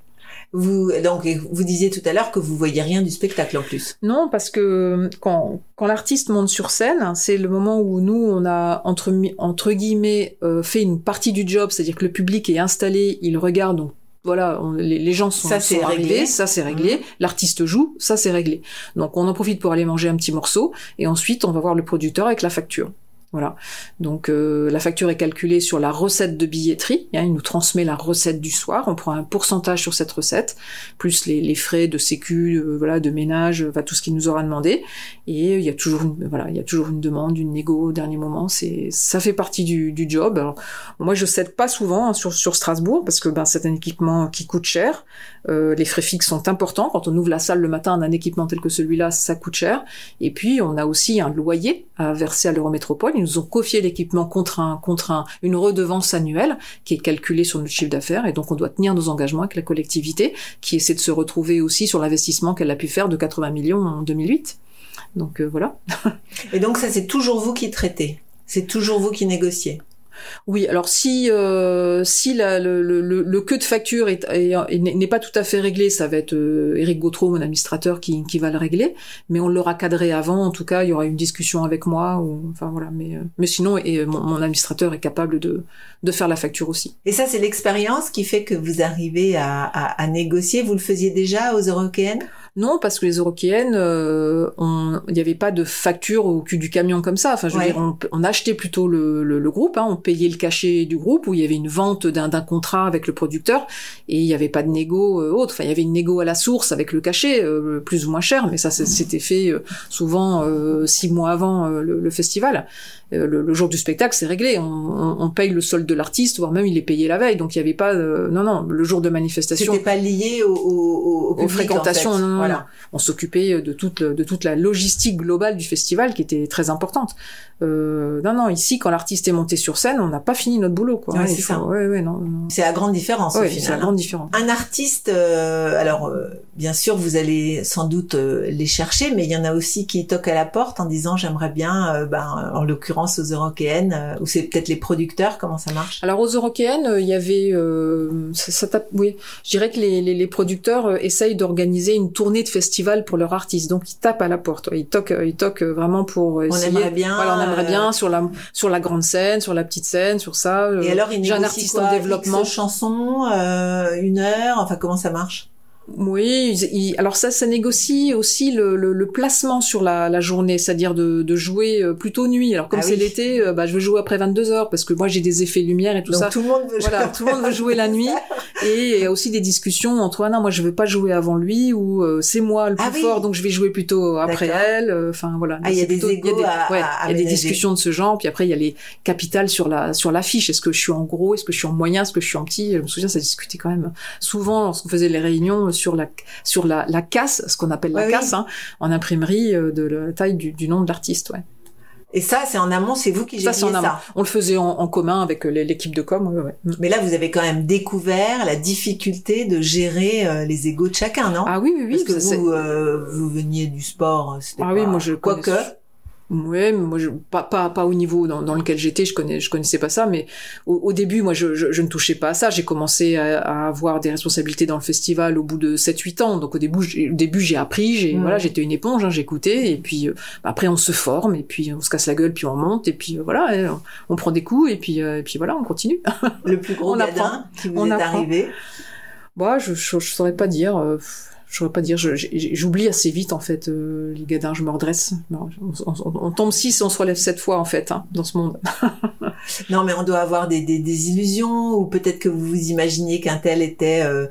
[SPEAKER 2] Vous, donc, vous disiez tout à l'heure que vous voyez rien du spectacle en plus.
[SPEAKER 1] Non, parce que quand, quand l'artiste monte sur scène, c'est le moment où nous, on a entre, entre guillemets euh, fait une partie du job, c'est-à-dire que le public est installé, il regarde, donc voilà, les, gens sont,
[SPEAKER 2] ça, c'est
[SPEAKER 1] réglé, ça c'est réglé, mmh. l'artiste joue, ça c'est réglé. Donc on en profite pour aller manger un petit morceau, et ensuite on va voir le producteur avec la facture. Voilà. Donc euh, la facture est calculée sur la recette de billetterie. Hein, il nous transmet la recette du soir. On prend un pourcentage sur cette recette, plus les, frais de sécu, euh, voilà, de ménage, va tout ce qu'il nous aura demandé. Et il y a toujours, une, voilà, il y a toujours une demande, une négo au dernier moment. C'est, ça fait partie du, job. Moi, je cède pas souvent hein, sur, Strasbourg parce que ben c'est un équipement qui coûte cher. Euh, les frais fixes sont importants. Quand on ouvre la salle le matin, un équipement tel que celui-là, ça coûte cher. Et puis, on a aussi un loyer à verser à l'Eurométropole. Ils nous ont confié l'équipement contre, un, contre un, une redevance annuelle qui est calculée sur notre chiffre d'affaires. Et donc, on doit tenir nos engagements avec la collectivité qui essaie de se retrouver aussi sur l'investissement qu'elle a pu faire de 80 millions en 2008. Donc, euh, voilà.
[SPEAKER 2] Et donc, ça, c'est toujours vous qui traitez c'est toujours vous qui négociez.
[SPEAKER 1] Oui, alors si euh, si la, le, le, le, queue de facture est, n'est pas tout à fait réglé, ça va être euh, Eric Gautreau, mon administrateur, qui, qui va le régler. Mais on l'aura cadré avant. En tout cas, il y aura une discussion avec moi. Ou, enfin voilà. Mais euh, mais sinon, et mon, mon, administrateur est capable de de faire la facture aussi.
[SPEAKER 2] Et ça, c'est l'expérience qui fait que vous arrivez à, à, à négocier. Vous le faisiez déjà aux européennes
[SPEAKER 1] Non, parce que les Eurokéennes, euh, on- il n'y avait pas de facture au cul du camion comme ça. Enfin, je veux dire, on, on achetait plutôt le, le, le groupe, hein, on payait le cachet du groupe, où il y avait une vente d'un contrat avec le producteur, et il n'y avait pas de négo euh, autre. Enfin, il y avait une négo à la source avec le cachet, euh, plus ou moins cher, mais ça c'était fait euh, souvent euh, six mois avant euh, le, le festival. Euh, le, le jour du spectacle, c'est réglé. On, on, on paye le solde de l'artiste, voire même il est payé la veille. Donc il n'y avait pas, euh, non non, le jour de manifestation
[SPEAKER 2] C'était pas lié au, au, au, au
[SPEAKER 1] aux
[SPEAKER 2] public,
[SPEAKER 1] fréquentations.
[SPEAKER 2] en fait.
[SPEAKER 1] non, non,
[SPEAKER 2] voilà.
[SPEAKER 1] non. On s'occupait de toute, de toute la logistique globale du festival qui était très importante. Euh, non, non, ici, quand l'artiste est monté sur scène, on n'a pas fini notre boulot. Quoi.
[SPEAKER 2] Ouais, c'est ça.
[SPEAKER 1] Ouais, ouais, non, non.
[SPEAKER 2] C'est la grande différence
[SPEAKER 1] Ouais, c'est la
[SPEAKER 2] hein.
[SPEAKER 1] grande différence.
[SPEAKER 2] Un artiste, euh, alors euh, bien sûr vous allez sans doute euh, les chercher, mais il y en a aussi qui toquent à la porte en disant j'aimerais bien, ben, en l'occurrence aux Européennes, euh, ou c'est peut-être les producteurs, comment ça marche?
[SPEAKER 1] Alors aux Européennes, euh, il y avait, euh, ça, ça tape- oui, je dirais que les, les, les producteurs essayent d'organiser une tournée de festival pour leurs artistes, donc ils tapent à la porte, ils toquent, ils toquent vraiment pour essayer.
[SPEAKER 2] aimerait bien,
[SPEAKER 1] Voilà, on aimerait bien sur la sur la grande scène, sur la petite scène, sur ça.
[SPEAKER 2] Et alors ils
[SPEAKER 1] j'ai un
[SPEAKER 2] négocient
[SPEAKER 1] artiste
[SPEAKER 2] quoi,
[SPEAKER 1] en développement.
[SPEAKER 2] X chansons, une heure, enfin comment ça marche?
[SPEAKER 1] Oui, ils- alors ça, ça négocie aussi le, le, le placement sur la, la journée, c'est-à-dire de, de jouer euh, plutôt nuit. Alors comme
[SPEAKER 2] Ah
[SPEAKER 1] c'est
[SPEAKER 2] oui.
[SPEAKER 1] l'été, euh, bah, je veux jouer après 22 heures parce que moi j'ai des effets lumière et tout
[SPEAKER 2] Donc
[SPEAKER 1] ça.
[SPEAKER 2] tout le monde veut jouer.
[SPEAKER 1] Voilà, tout le monde veut jouer la nuit et il y a aussi des discussions entre ah non moi je veux pas jouer avant lui ou euh, c'est moi le plus
[SPEAKER 2] Ah oui.
[SPEAKER 1] fort donc je vais jouer plutôt après elle. Euh, Enfin voilà.
[SPEAKER 2] Ah, il y a des
[SPEAKER 1] ouais,
[SPEAKER 2] à
[SPEAKER 1] il y a des discussions de ce genre. Puis après il y a les capitales sur la sur l'affiche. Est-ce que je suis en gros, est-ce que je suis en moyen, est-ce que je suis en petit? Je me souviens ça discutait quand même souvent lorsqu'on faisait les réunions sur la sur la, la casse, ce qu'on appelle la casse hein, en imprimerie euh, de la taille du, du nom de l'artiste. Ouais.
[SPEAKER 2] Et ça c'est en amont, c'est vous qui
[SPEAKER 1] Ça en
[SPEAKER 2] ça.
[SPEAKER 1] amont. On le faisait en, en commun avec euh, l'équipe de com. Ouais, ouais.
[SPEAKER 2] Mais là vous avez quand même découvert la difficulté de gérer euh, les égos de chacun, non?
[SPEAKER 1] Ah oui oui oui.
[SPEAKER 2] Parce que
[SPEAKER 1] ça,
[SPEAKER 2] vous, euh, vous veniez du sport, c'était
[SPEAKER 1] Ah oui,
[SPEAKER 2] pas-
[SPEAKER 1] moi je
[SPEAKER 2] quoique.
[SPEAKER 1] connais- Ouais, mais moi je pas pas pas au niveau dans, dans lequel j'étais, je connais je connaissais pas ça, mais au, au début moi je, je, je ne touchais pas à ça. J'ai commencé à, à avoir des responsabilités dans le festival au bout de 7-8 ans. Donc au début j'ai- au début j'ai appris, j'ai voilà j'étais une éponge, hein, j'écoutais et puis euh, après on se forme et puis on se casse la gueule puis on monte et puis euh, voilà et on, on prend des coups et puis euh, et puis voilà on continue.
[SPEAKER 2] Le plus gros
[SPEAKER 1] On
[SPEAKER 2] gadin
[SPEAKER 1] apprend.
[SPEAKER 2] qui vous
[SPEAKER 1] On
[SPEAKER 2] est
[SPEAKER 1] apprend.
[SPEAKER 2] arrivé?
[SPEAKER 1] Bah je, je je saurais pas dire. euh, je saurais pas dire, j'oublie assez vite en fait euh, les gadins, je me redresse. On, tombe six on se relève sept fois en fait hein, dans ce monde.
[SPEAKER 2] Non, mais on doit avoir des, des, illusions ou peut-être que vous vous imaginiez qu'un tel était euh,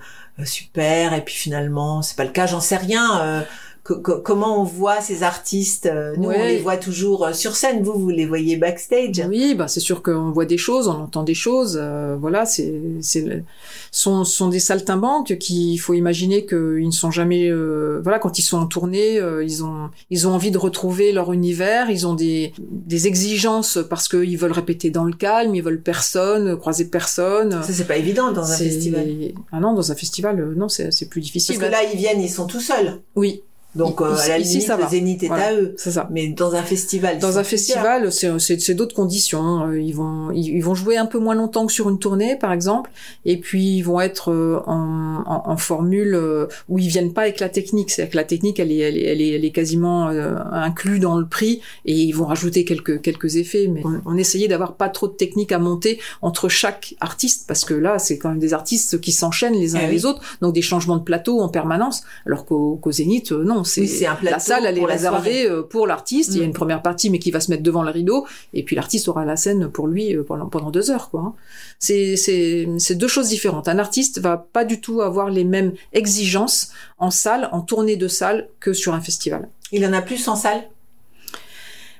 [SPEAKER 2] super et puis finalement c'est pas le cas. J'en sais rien. euh, co- co- comment on voit ces artistes euh, Nous, on les voit toujours euh, sur scène. Vous, vous les voyez backstage.
[SPEAKER 1] Oui, bah c'est sûr qu'on voit des choses, on entend des choses. euh, voilà, c'est c'est sont sont des saltimbanques qui il faut imaginer qu'ils ne sont jamais euh, voilà quand ils sont en tournée, euh, ils ont ils ont envie de retrouver leur univers, ils ont des des exigences parce qu'ils veulent répéter dans le calme, ils veulent personne, croiser personne.
[SPEAKER 2] Ça, c'est pas évident dans un festival.
[SPEAKER 1] Ah non, dans un festival, non, c'est c'est plus difficile.
[SPEAKER 2] Parce que là, ils viennent, ils sont tout seuls.
[SPEAKER 1] oui,
[SPEAKER 2] Donc, euh,
[SPEAKER 1] Ici-
[SPEAKER 2] à la
[SPEAKER 1] ici,
[SPEAKER 2] limite,
[SPEAKER 1] ça va.
[SPEAKER 2] le zénith est
[SPEAKER 1] Voilà.
[SPEAKER 2] à eux.
[SPEAKER 1] c'est ça.
[SPEAKER 2] Mais dans un festival,
[SPEAKER 1] Dans un festival, c'est- c'est d'autres conditions. Euh, Ils vont ils, ils vont jouer un peu moins longtemps que sur une tournée, par exemple, et puis ils vont être euh, en, en, en formule euh, où ils viennent pas avec la technique. C'est-à-dire que la technique, elle est elle est elle est, elle est quasiment euh, inclue dans le prix, et ils vont rajouter quelques quelques effets. Mais on, on essayait d'avoir pas trop de technique à monter entre chaque artiste, parce que là, c'est quand même des artistes qui s'enchaînent les uns
[SPEAKER 2] Eh
[SPEAKER 1] et
[SPEAKER 2] oui.
[SPEAKER 1] les autres, donc des changements de plateau en permanence. Alors qu'au qu'au Zénith, euh, non, c'est
[SPEAKER 2] Oui, un plateau
[SPEAKER 1] la salle, elle est réservée euh, pour l'artiste. Il y a
[SPEAKER 2] Mm.
[SPEAKER 1] une première partie, mais qui va se mettre devant le rideau, et puis l'artiste aura la scène pour lui euh, pendant, pendant deux heures, quoi. hein. C'est, c'est, c'est deux choses différentes. Un artiste va pas du tout avoir les mêmes exigences en salle, en tournée de salle, que sur un festival.
[SPEAKER 2] Il en a plus en salle?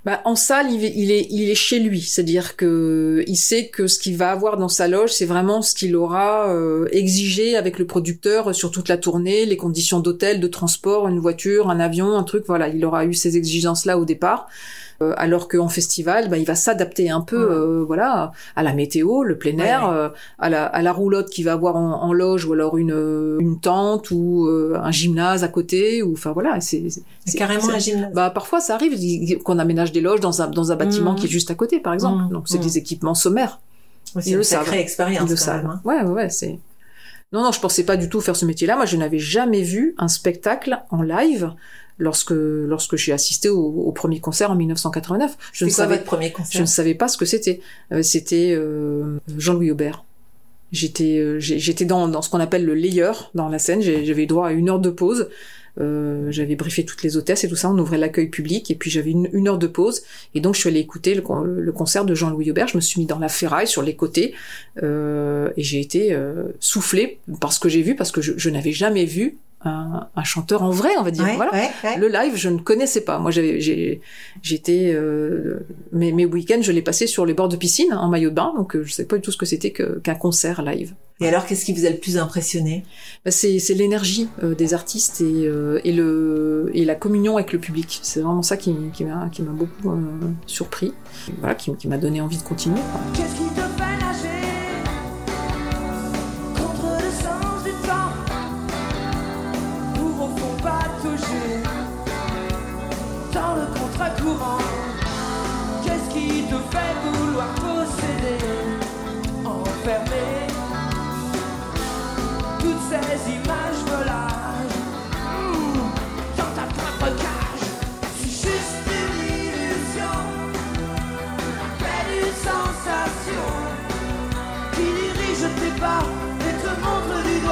[SPEAKER 1] Bah, en salle, il est, il est, chez lui, c'est-à-dire que il sait que ce qu'il va avoir dans sa loge, c'est vraiment ce qu'il aura euh, exigé avec le producteur sur toute la tournée, les conditions d'hôtel, de transport, une voiture, un avion, un truc. Voilà, il aura eu ces exigences-là au départ. Euh, alors qu'en festival, bah, il va s'adapter un peu,
[SPEAKER 2] Ouais.
[SPEAKER 1] euh, voilà, à la météo, le plein air,
[SPEAKER 2] ouais.
[SPEAKER 1] euh, à la, à la roulotte qu'il va avoir en, en loge, ou alors une, une tente ou euh, un gymnase à côté, ou enfin voilà, c'est
[SPEAKER 2] carrément un gymnase.
[SPEAKER 1] bah parfois ça arrive qu'on aménage des loges dans un dans un bâtiment
[SPEAKER 2] Mhm.
[SPEAKER 1] qui est juste à côté par exemple.
[SPEAKER 2] Mhm.
[SPEAKER 1] Donc c'est
[SPEAKER 2] Mhm.
[SPEAKER 1] des équipements sommaires.
[SPEAKER 2] c'est une sacrée expérience
[SPEAKER 1] Ils le
[SPEAKER 2] quand
[SPEAKER 1] savent.
[SPEAKER 2] même. hein.
[SPEAKER 1] Ouais ouais c'est. Non non je pensais pas du tout faire ce métier-là. Moi je n'avais jamais vu un spectacle en live lorsque lorsque j'ai assisté au, au premier concert en 1989. Je ne
[SPEAKER 2] quoi
[SPEAKER 1] savais
[SPEAKER 2] votre premier
[SPEAKER 1] je
[SPEAKER 2] concert
[SPEAKER 1] ne savais pas ce que c'était. Euh, c'était euh, Jean-Louis Aubert. J'étais euh, j'étais dans, dans ce qu'on appelle le layer dans la scène. J'avais droit à une heure de pause. J'avais briefé toutes les hôtesses et tout ça. On ouvrait l'accueil public et puis j'avais une, heure de pause. Et donc je suis allée écouter le, concert de Jean-Louis Aubert. Je me suis mis dans la ferraille sur les côtés et j'ai été soufflée par ce que j'ai vu parce que je, je n'avais jamais vu un, un, chanteur en vrai, on va dire. voilà. Le live, je ne connaissais pas. Moi, j'avais, j'étais, euh, mes, mes week-ends, je l'ai passé sur les bords de piscine en maillot de bain, donc euh, je savais pas du tout ce que c'était qu'un concert live.
[SPEAKER 2] Et alors, qu'est-ce qui vous a le plus impressionné?
[SPEAKER 1] Bah, C'est, c'est l'énergie euh, des artistes et, euh, et le et la communion avec le public. C'est vraiment ça qui, qui m'a qui m'a beaucoup euh, surpris. Voilà, qui, qui m'a donné envie de continuer. Qu'est-ce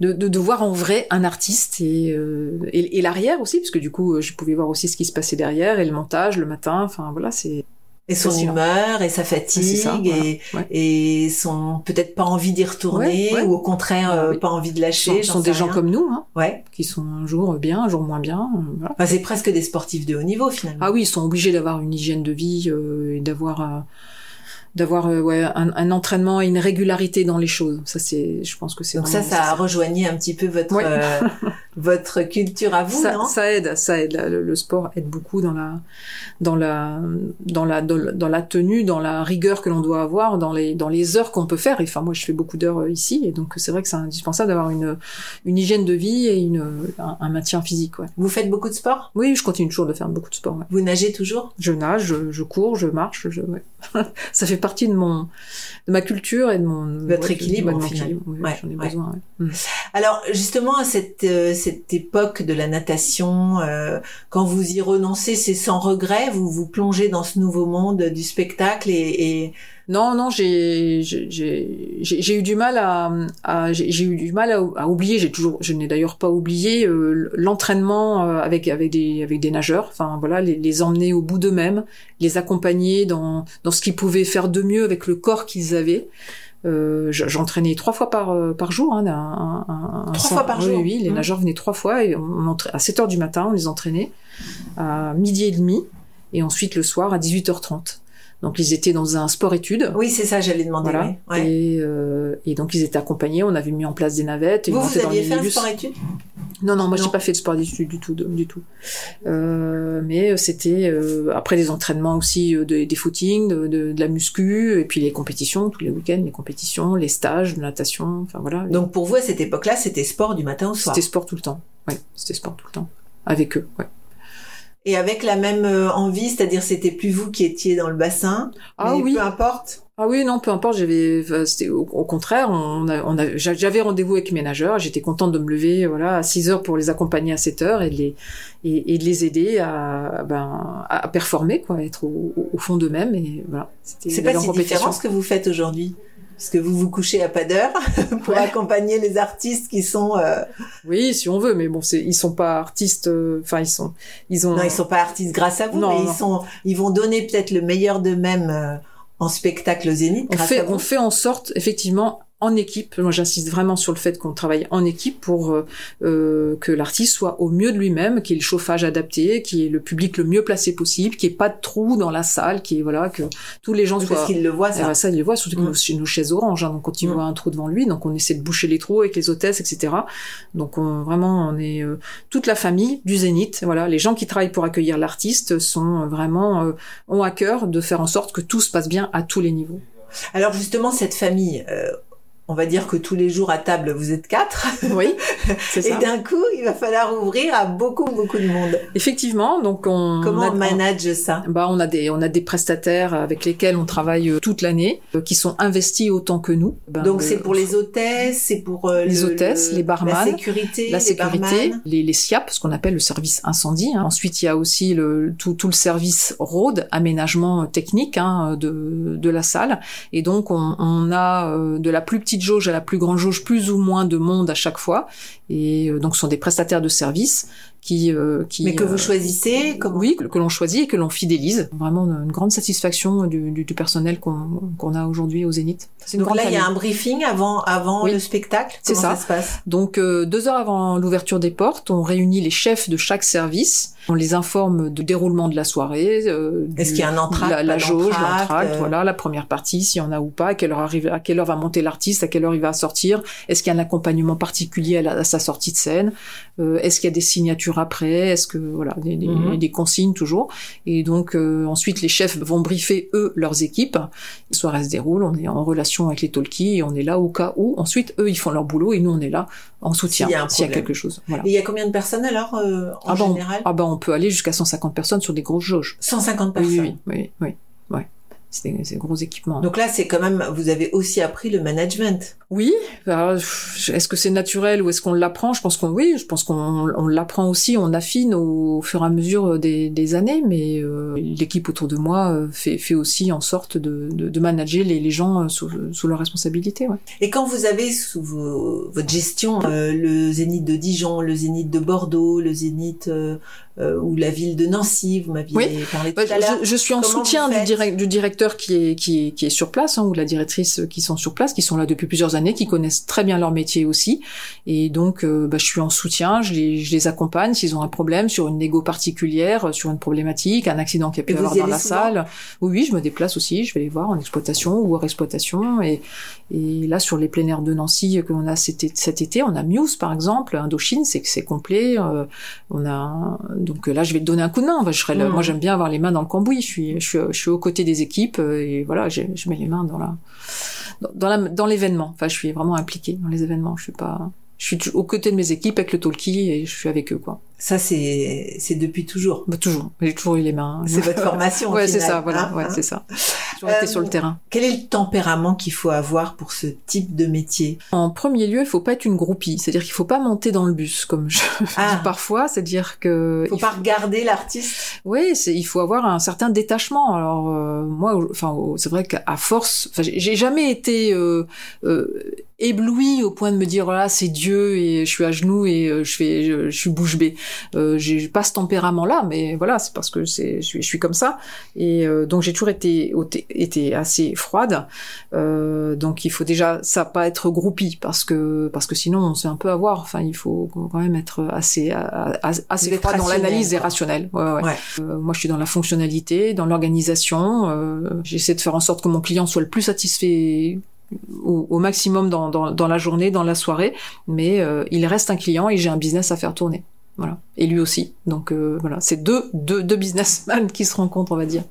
[SPEAKER 2] de, de,
[SPEAKER 1] de, voir en vrai un artiste et, euh, et, et l'arrière aussi, parce que du coup, je pouvais voir aussi ce qui se passait derrière et le montage, le matin. Enfin voilà, c'est
[SPEAKER 2] et son humeur et sa fatigue et, et son peut-être pas envie d'y retourner ou au contraire euh, pas envie de lâcher.
[SPEAKER 1] Ce sont des gens comme nous, hein, ouais. qui sont un jour bien, un jour moins bien. Euh, voilà.
[SPEAKER 2] Enfin, c'est presque des sportifs de haut niveau finalement.
[SPEAKER 1] Ah oui, ils sont obligés d'avoir une hygiène de vie euh, et d'avoir d'avoir euh, ouais, un, un, entraînement et une régularité dans les choses. Ça c'est, je pense que c'est.
[SPEAKER 2] Donc ça, ça a rejoigné un petit peu votre euh, votre culture à vous,
[SPEAKER 1] ça,
[SPEAKER 2] non
[SPEAKER 1] Ça aide, ça aide. Le, sport aide beaucoup dans la dans la dans la dans la tenue, dans la rigueur que l'on doit avoir, dans les dans les heures qu'on peut faire. Et enfin moi, je fais beaucoup d'heures euh, ici, et donc c'est vrai que c'est indispensable d'avoir une une hygiène de vie et une un, maintien physique. Ouais.
[SPEAKER 2] Vous faites beaucoup de sport?
[SPEAKER 1] Oui, je continue toujours de faire beaucoup de sport. Ouais.
[SPEAKER 2] Vous nagez toujours?
[SPEAKER 1] Je nage, je, je cours, je marche. Je, ouais. ça fait partie de mon de ma culture et de mon
[SPEAKER 2] votre équilibre
[SPEAKER 1] au final. j'en ai besoin. Mm.
[SPEAKER 2] Alors justement cette euh, cette époque de la natation, euh, quand vous y renoncez, c'est sans regret, vous vous plongez dans ce nouveau monde du spectacle et, et
[SPEAKER 1] non, non, j'ai j'ai eu du mal à, j'ai eu du mal à, oublier. J'ai toujours, je n'ai d'ailleurs pas oublié euh, l'entraînement euh, avec avec des avec des nageurs. Enfin voilà, les, les emmener au bout d'eux-mêmes, les accompagner dans dans ce qu'ils pouvaient faire de mieux avec le corps qu'ils avaient. Euh, J'entraînais trois fois par euh, par jour. Hein,
[SPEAKER 2] un, un, trois fois par jour.
[SPEAKER 1] Oui, les mmh. nageurs venaient trois fois et on, à 7 heures du matin, on les entraînait à midi et demi et ensuite le soir à 18h30. Donc ils étaient dans un sport-études.
[SPEAKER 2] Oui, c'est ça, j'allais demander.
[SPEAKER 1] Voilà. Et, euh, et, donc ils étaient accompagnés. On avait mis en place des navettes.
[SPEAKER 2] Et vous, vous aviez fait un sport-études
[SPEAKER 1] Non, non, moi j'ai pas fait de sport-études du tout, du tout. Euh, mais c'était euh, après des entraînements aussi, euh, de, des footings, de, de, de, la muscu, et puis les compétitions tous les week-ends, les compétitions, les stages de natation. Enfin voilà.
[SPEAKER 2] Donc pour vous à cette époque-là, c'était sport du matin au soir?
[SPEAKER 1] C'était sport tout le temps. Oui, c'était sport tout le temps avec eux. Ouais
[SPEAKER 2] et avec la même euh, envie, c'est-à-dire c'était plus vous qui étiez dans le bassin. Ah oui. Peu importe?
[SPEAKER 1] Ah oui, non, peu importe. J'avais, c'était au, contraire, on a, on a, j'avais rendez-vous avec mes nageurs. J'étais contente de me lever, voilà, à 6 heures pour les accompagner à 7 heures et de les et, et de les aider à, ben, à performer, quoi, être au, au fond d'eux-mêmes et voilà.
[SPEAKER 2] C'est pas si différent ce que vous faites aujourd'hui parce que vous vous couchez à pas d'heure pour accompagner les artistes qui sont. Euh...
[SPEAKER 1] Oui, si on veut, mais bon, c'est ils sont pas artistes. Euh, enfin, ils sont, ils ont.
[SPEAKER 2] Non, ils sont pas artistes grâce à vous, non, mais ils sont, ils vont donner peut-être le meilleur d'eux-mêmes euh, en spectacle Zénith.
[SPEAKER 1] On fait, on fait en sorte, effectivement, en équipe. Moi, j'insiste vraiment sur le fait qu'on travaille en équipe pour euh, euh que l'artiste soit au mieux de lui-même, qu'il y ait le chauffage adapté, qu'il y ait le public le mieux placé possible, qu'il n'y ait pas de trou dans la salle, qu'il voilà que tous les gens soient.
[SPEAKER 2] Parce qu'ils le voient ça.
[SPEAKER 1] Eh ben, ça, ils le voient surtout que mm. nos, chaises orange. Hein, donc quand ils mm. voient un trou devant lui, donc on essaie de boucher les trous avec les hôtesses, etc. Donc on, vraiment, on est euh, toute la famille du Zénith. Voilà, les gens qui travaillent pour accueillir l'artiste sont vraiment euh, ont à cœur de faire en sorte que tout se passe bien à tous les niveaux.
[SPEAKER 2] Alors justement, cette famille, on va dire que tous les jours à table, vous êtes quatre.
[SPEAKER 1] Oui, c'est
[SPEAKER 2] Et
[SPEAKER 1] ça.
[SPEAKER 2] d'un coup, il va falloir ouvrir à beaucoup, beaucoup de monde.
[SPEAKER 1] Effectivement, donc on
[SPEAKER 2] Comment
[SPEAKER 1] a-
[SPEAKER 2] on manage ça?
[SPEAKER 1] Bah, on a des on a des prestataires avec lesquels on travaille euh, toute l'année, euh, qui sont investis autant que nous. Ben,
[SPEAKER 2] Donc c'est pour les hôtesses, c'est pour euh,
[SPEAKER 1] Les
[SPEAKER 2] le-
[SPEAKER 1] hôtesses,
[SPEAKER 2] le-
[SPEAKER 1] les barman,
[SPEAKER 2] la sécurité,
[SPEAKER 1] la
[SPEAKER 2] les
[SPEAKER 1] sécurité,
[SPEAKER 2] barman.
[SPEAKER 1] les, les SIAP, ce qu'on appelle le service incendie. hein. Ensuite, il y a aussi le, tout, tout le service road, aménagement technique hein, de, de la salle. Et donc, on, on a de la plus petite jauge à la plus grande jauge, plus ou moins de monde à chaque fois. Et euh, donc, ce sont des prestataires de services qui... euh, qui
[SPEAKER 2] Mais que vous
[SPEAKER 1] euh,
[SPEAKER 2] choisissez comment
[SPEAKER 1] oui, que, que l'on choisit et que l'on fidélise. Vraiment une, grande satisfaction du, du, du personnel qu'on qu'on a aujourd'hui au Zénith.
[SPEAKER 2] Donc là, il y a un briefing avant, avant
[SPEAKER 1] Oui.
[SPEAKER 2] le spectacle.
[SPEAKER 1] C'est
[SPEAKER 2] ça.
[SPEAKER 1] ça.
[SPEAKER 2] se passe?
[SPEAKER 1] Donc euh, deux heures avant l'ouverture des portes, on réunit les chefs de chaque service. On les informe du déroulement de la soirée. euh,
[SPEAKER 2] Est-ce qu'il y a un entracte,
[SPEAKER 1] La, la jauge, l'entracte,
[SPEAKER 2] euh,
[SPEAKER 1] voilà, la première partie, s'il y en a ou pas, à quelle heure arrive, à quelle heure va monter l'artiste, à quelle heure il va sortir. Est-ce qu'il y a un accompagnement particulier à, la- à sa sortie de scène? Euh, Est-ce qu'il y a des signatures après? Est-ce que voilà, des, des-
[SPEAKER 2] Mhm.
[SPEAKER 1] des consignes toujours? Et donc euh, ensuite les chefs vont briefer eux leurs équipes. La soirée se déroule, on est en relation avec les talkies et on est là au cas où. Ensuite eux ils font leur boulot et nous on est là en soutien
[SPEAKER 2] S'il y
[SPEAKER 1] y a quelque chose. Voilà.
[SPEAKER 2] Et il y a combien de personnes alors euh, en
[SPEAKER 1] Ah
[SPEAKER 2] général?
[SPEAKER 1] ah bah on peut aller jusqu'à 150 personnes sur des grosses jauges.
[SPEAKER 2] 150
[SPEAKER 1] Oui,
[SPEAKER 2] personnes.
[SPEAKER 1] oui, oui, oui, oui, ouais. C'est des, gros équipements.
[SPEAKER 2] Donc là, c'est quand même, vous avez aussi appris le management.
[SPEAKER 1] Oui, est-ce que c'est naturel ou est-ce qu'on l'apprend? Je pense qu'on oui, je pense qu'on on l'apprend aussi, on affine au fur et à mesure des, des années, mais euh, l'équipe autour de moi euh, fait, fait aussi en sorte de, de, de manager les, les gens euh, sous, sous leur responsabilité. Ouais.
[SPEAKER 2] Et quand vous avez sous vos- votre gestion euh, le Zénith de Dijon, le Zénith de Bordeaux, le Zénith euh, euh, ou la ville de Nancy, vous m'aviez
[SPEAKER 1] Oui.
[SPEAKER 2] parlé tout
[SPEAKER 1] Bah,
[SPEAKER 2] à l'heure.
[SPEAKER 1] je, je suis en
[SPEAKER 2] Comment
[SPEAKER 1] soutien du,
[SPEAKER 2] faites
[SPEAKER 1] direct, du directeur qui est, qui, est, qui est sur place, hein, ou de la directrice qui sont sur place, qui sont là depuis plusieurs années, qui connaissent très bien leur métier aussi. Et donc, euh, bah, je suis en soutien, je les, je les accompagne s'ils ont un problème sur une négo particulière, euh, sur une problématique, un accident qui a pu y avoir
[SPEAKER 2] y
[SPEAKER 1] dans la salle. Oui, oui, je me déplace aussi, je vais les voir en exploitation ou hors exploitation. Et, et là, sur les plein air de Nancy que l'on a cet, été- cet été, on a Muse par exemple, Indochine, c'est c'est complet. euh, on a donc là, je vais te donner un coup de main. Enfin, je serai le-
[SPEAKER 2] Mhm.
[SPEAKER 1] moi, j'aime bien avoir les mains dans le cambouis. Je suis, je suis, je suis aux côtés des équipes euh, et voilà, je, je mets les mains dans la, dans, la, dans l'événement. Enfin, je suis vraiment impliquée dans les événements. Je suis pas, je suis aux côtés de mes équipes avec le talkie et je suis avec eux quoi.
[SPEAKER 2] Ça, c'est c'est depuis toujours.
[SPEAKER 1] Bah, toujours, j'ai toujours eu les mains.
[SPEAKER 2] C'est votre formation.
[SPEAKER 1] ouais, c'est ça, voilà,
[SPEAKER 2] hein,
[SPEAKER 1] ouais,
[SPEAKER 2] hein.
[SPEAKER 1] c'est ça. J'ai toujours été
[SPEAKER 2] Euh,
[SPEAKER 1] sur le terrain.
[SPEAKER 2] Quel est le tempérament qu'il faut avoir pour ce type de métier?
[SPEAKER 1] En premier lieu, il faut pas être une groupie, c'est-à-dire qu'il faut pas monter dans le bus comme je
[SPEAKER 2] Ah.
[SPEAKER 1] dis parfois, c'est-à-dire que
[SPEAKER 2] Faut
[SPEAKER 1] il
[SPEAKER 2] pas regarder l'artiste?
[SPEAKER 1] Oui, c'est il faut avoir un certain détachement. Alors euh, moi, enfin c'est vrai qu'à force, j'ai jamais été euh, euh, ébloui au point de me dire voilà c'est Dieu et je suis à genoux et euh, je fais je, je suis bouche bée. Euh, j'ai pas ce tempérament là, mais voilà c'est parce que c'est je suis je suis comme ça et euh, donc j'ai toujours été été assez froide. Euh, donc il faut déjà ça pas être groupie parce que parce que sinon on se fait un peu avoir. Enfin il faut quand même être assez assez froid dans l'analyse et rationnel. Ouais, ouais.
[SPEAKER 2] Ouais.
[SPEAKER 1] Euh, moi, je suis dans la fonctionnalité, dans l'organisation. Euh, J'essaie de faire en sorte que mon client soit le plus satisfait au, au maximum dans, dans, dans la journée, dans la soirée. Mais euh, il reste un client et j'ai un business à faire tourner. Voilà. Et lui aussi. Donc euh, voilà, c'est deux, deux, deux businessmen qui se rencontrent, on va dire.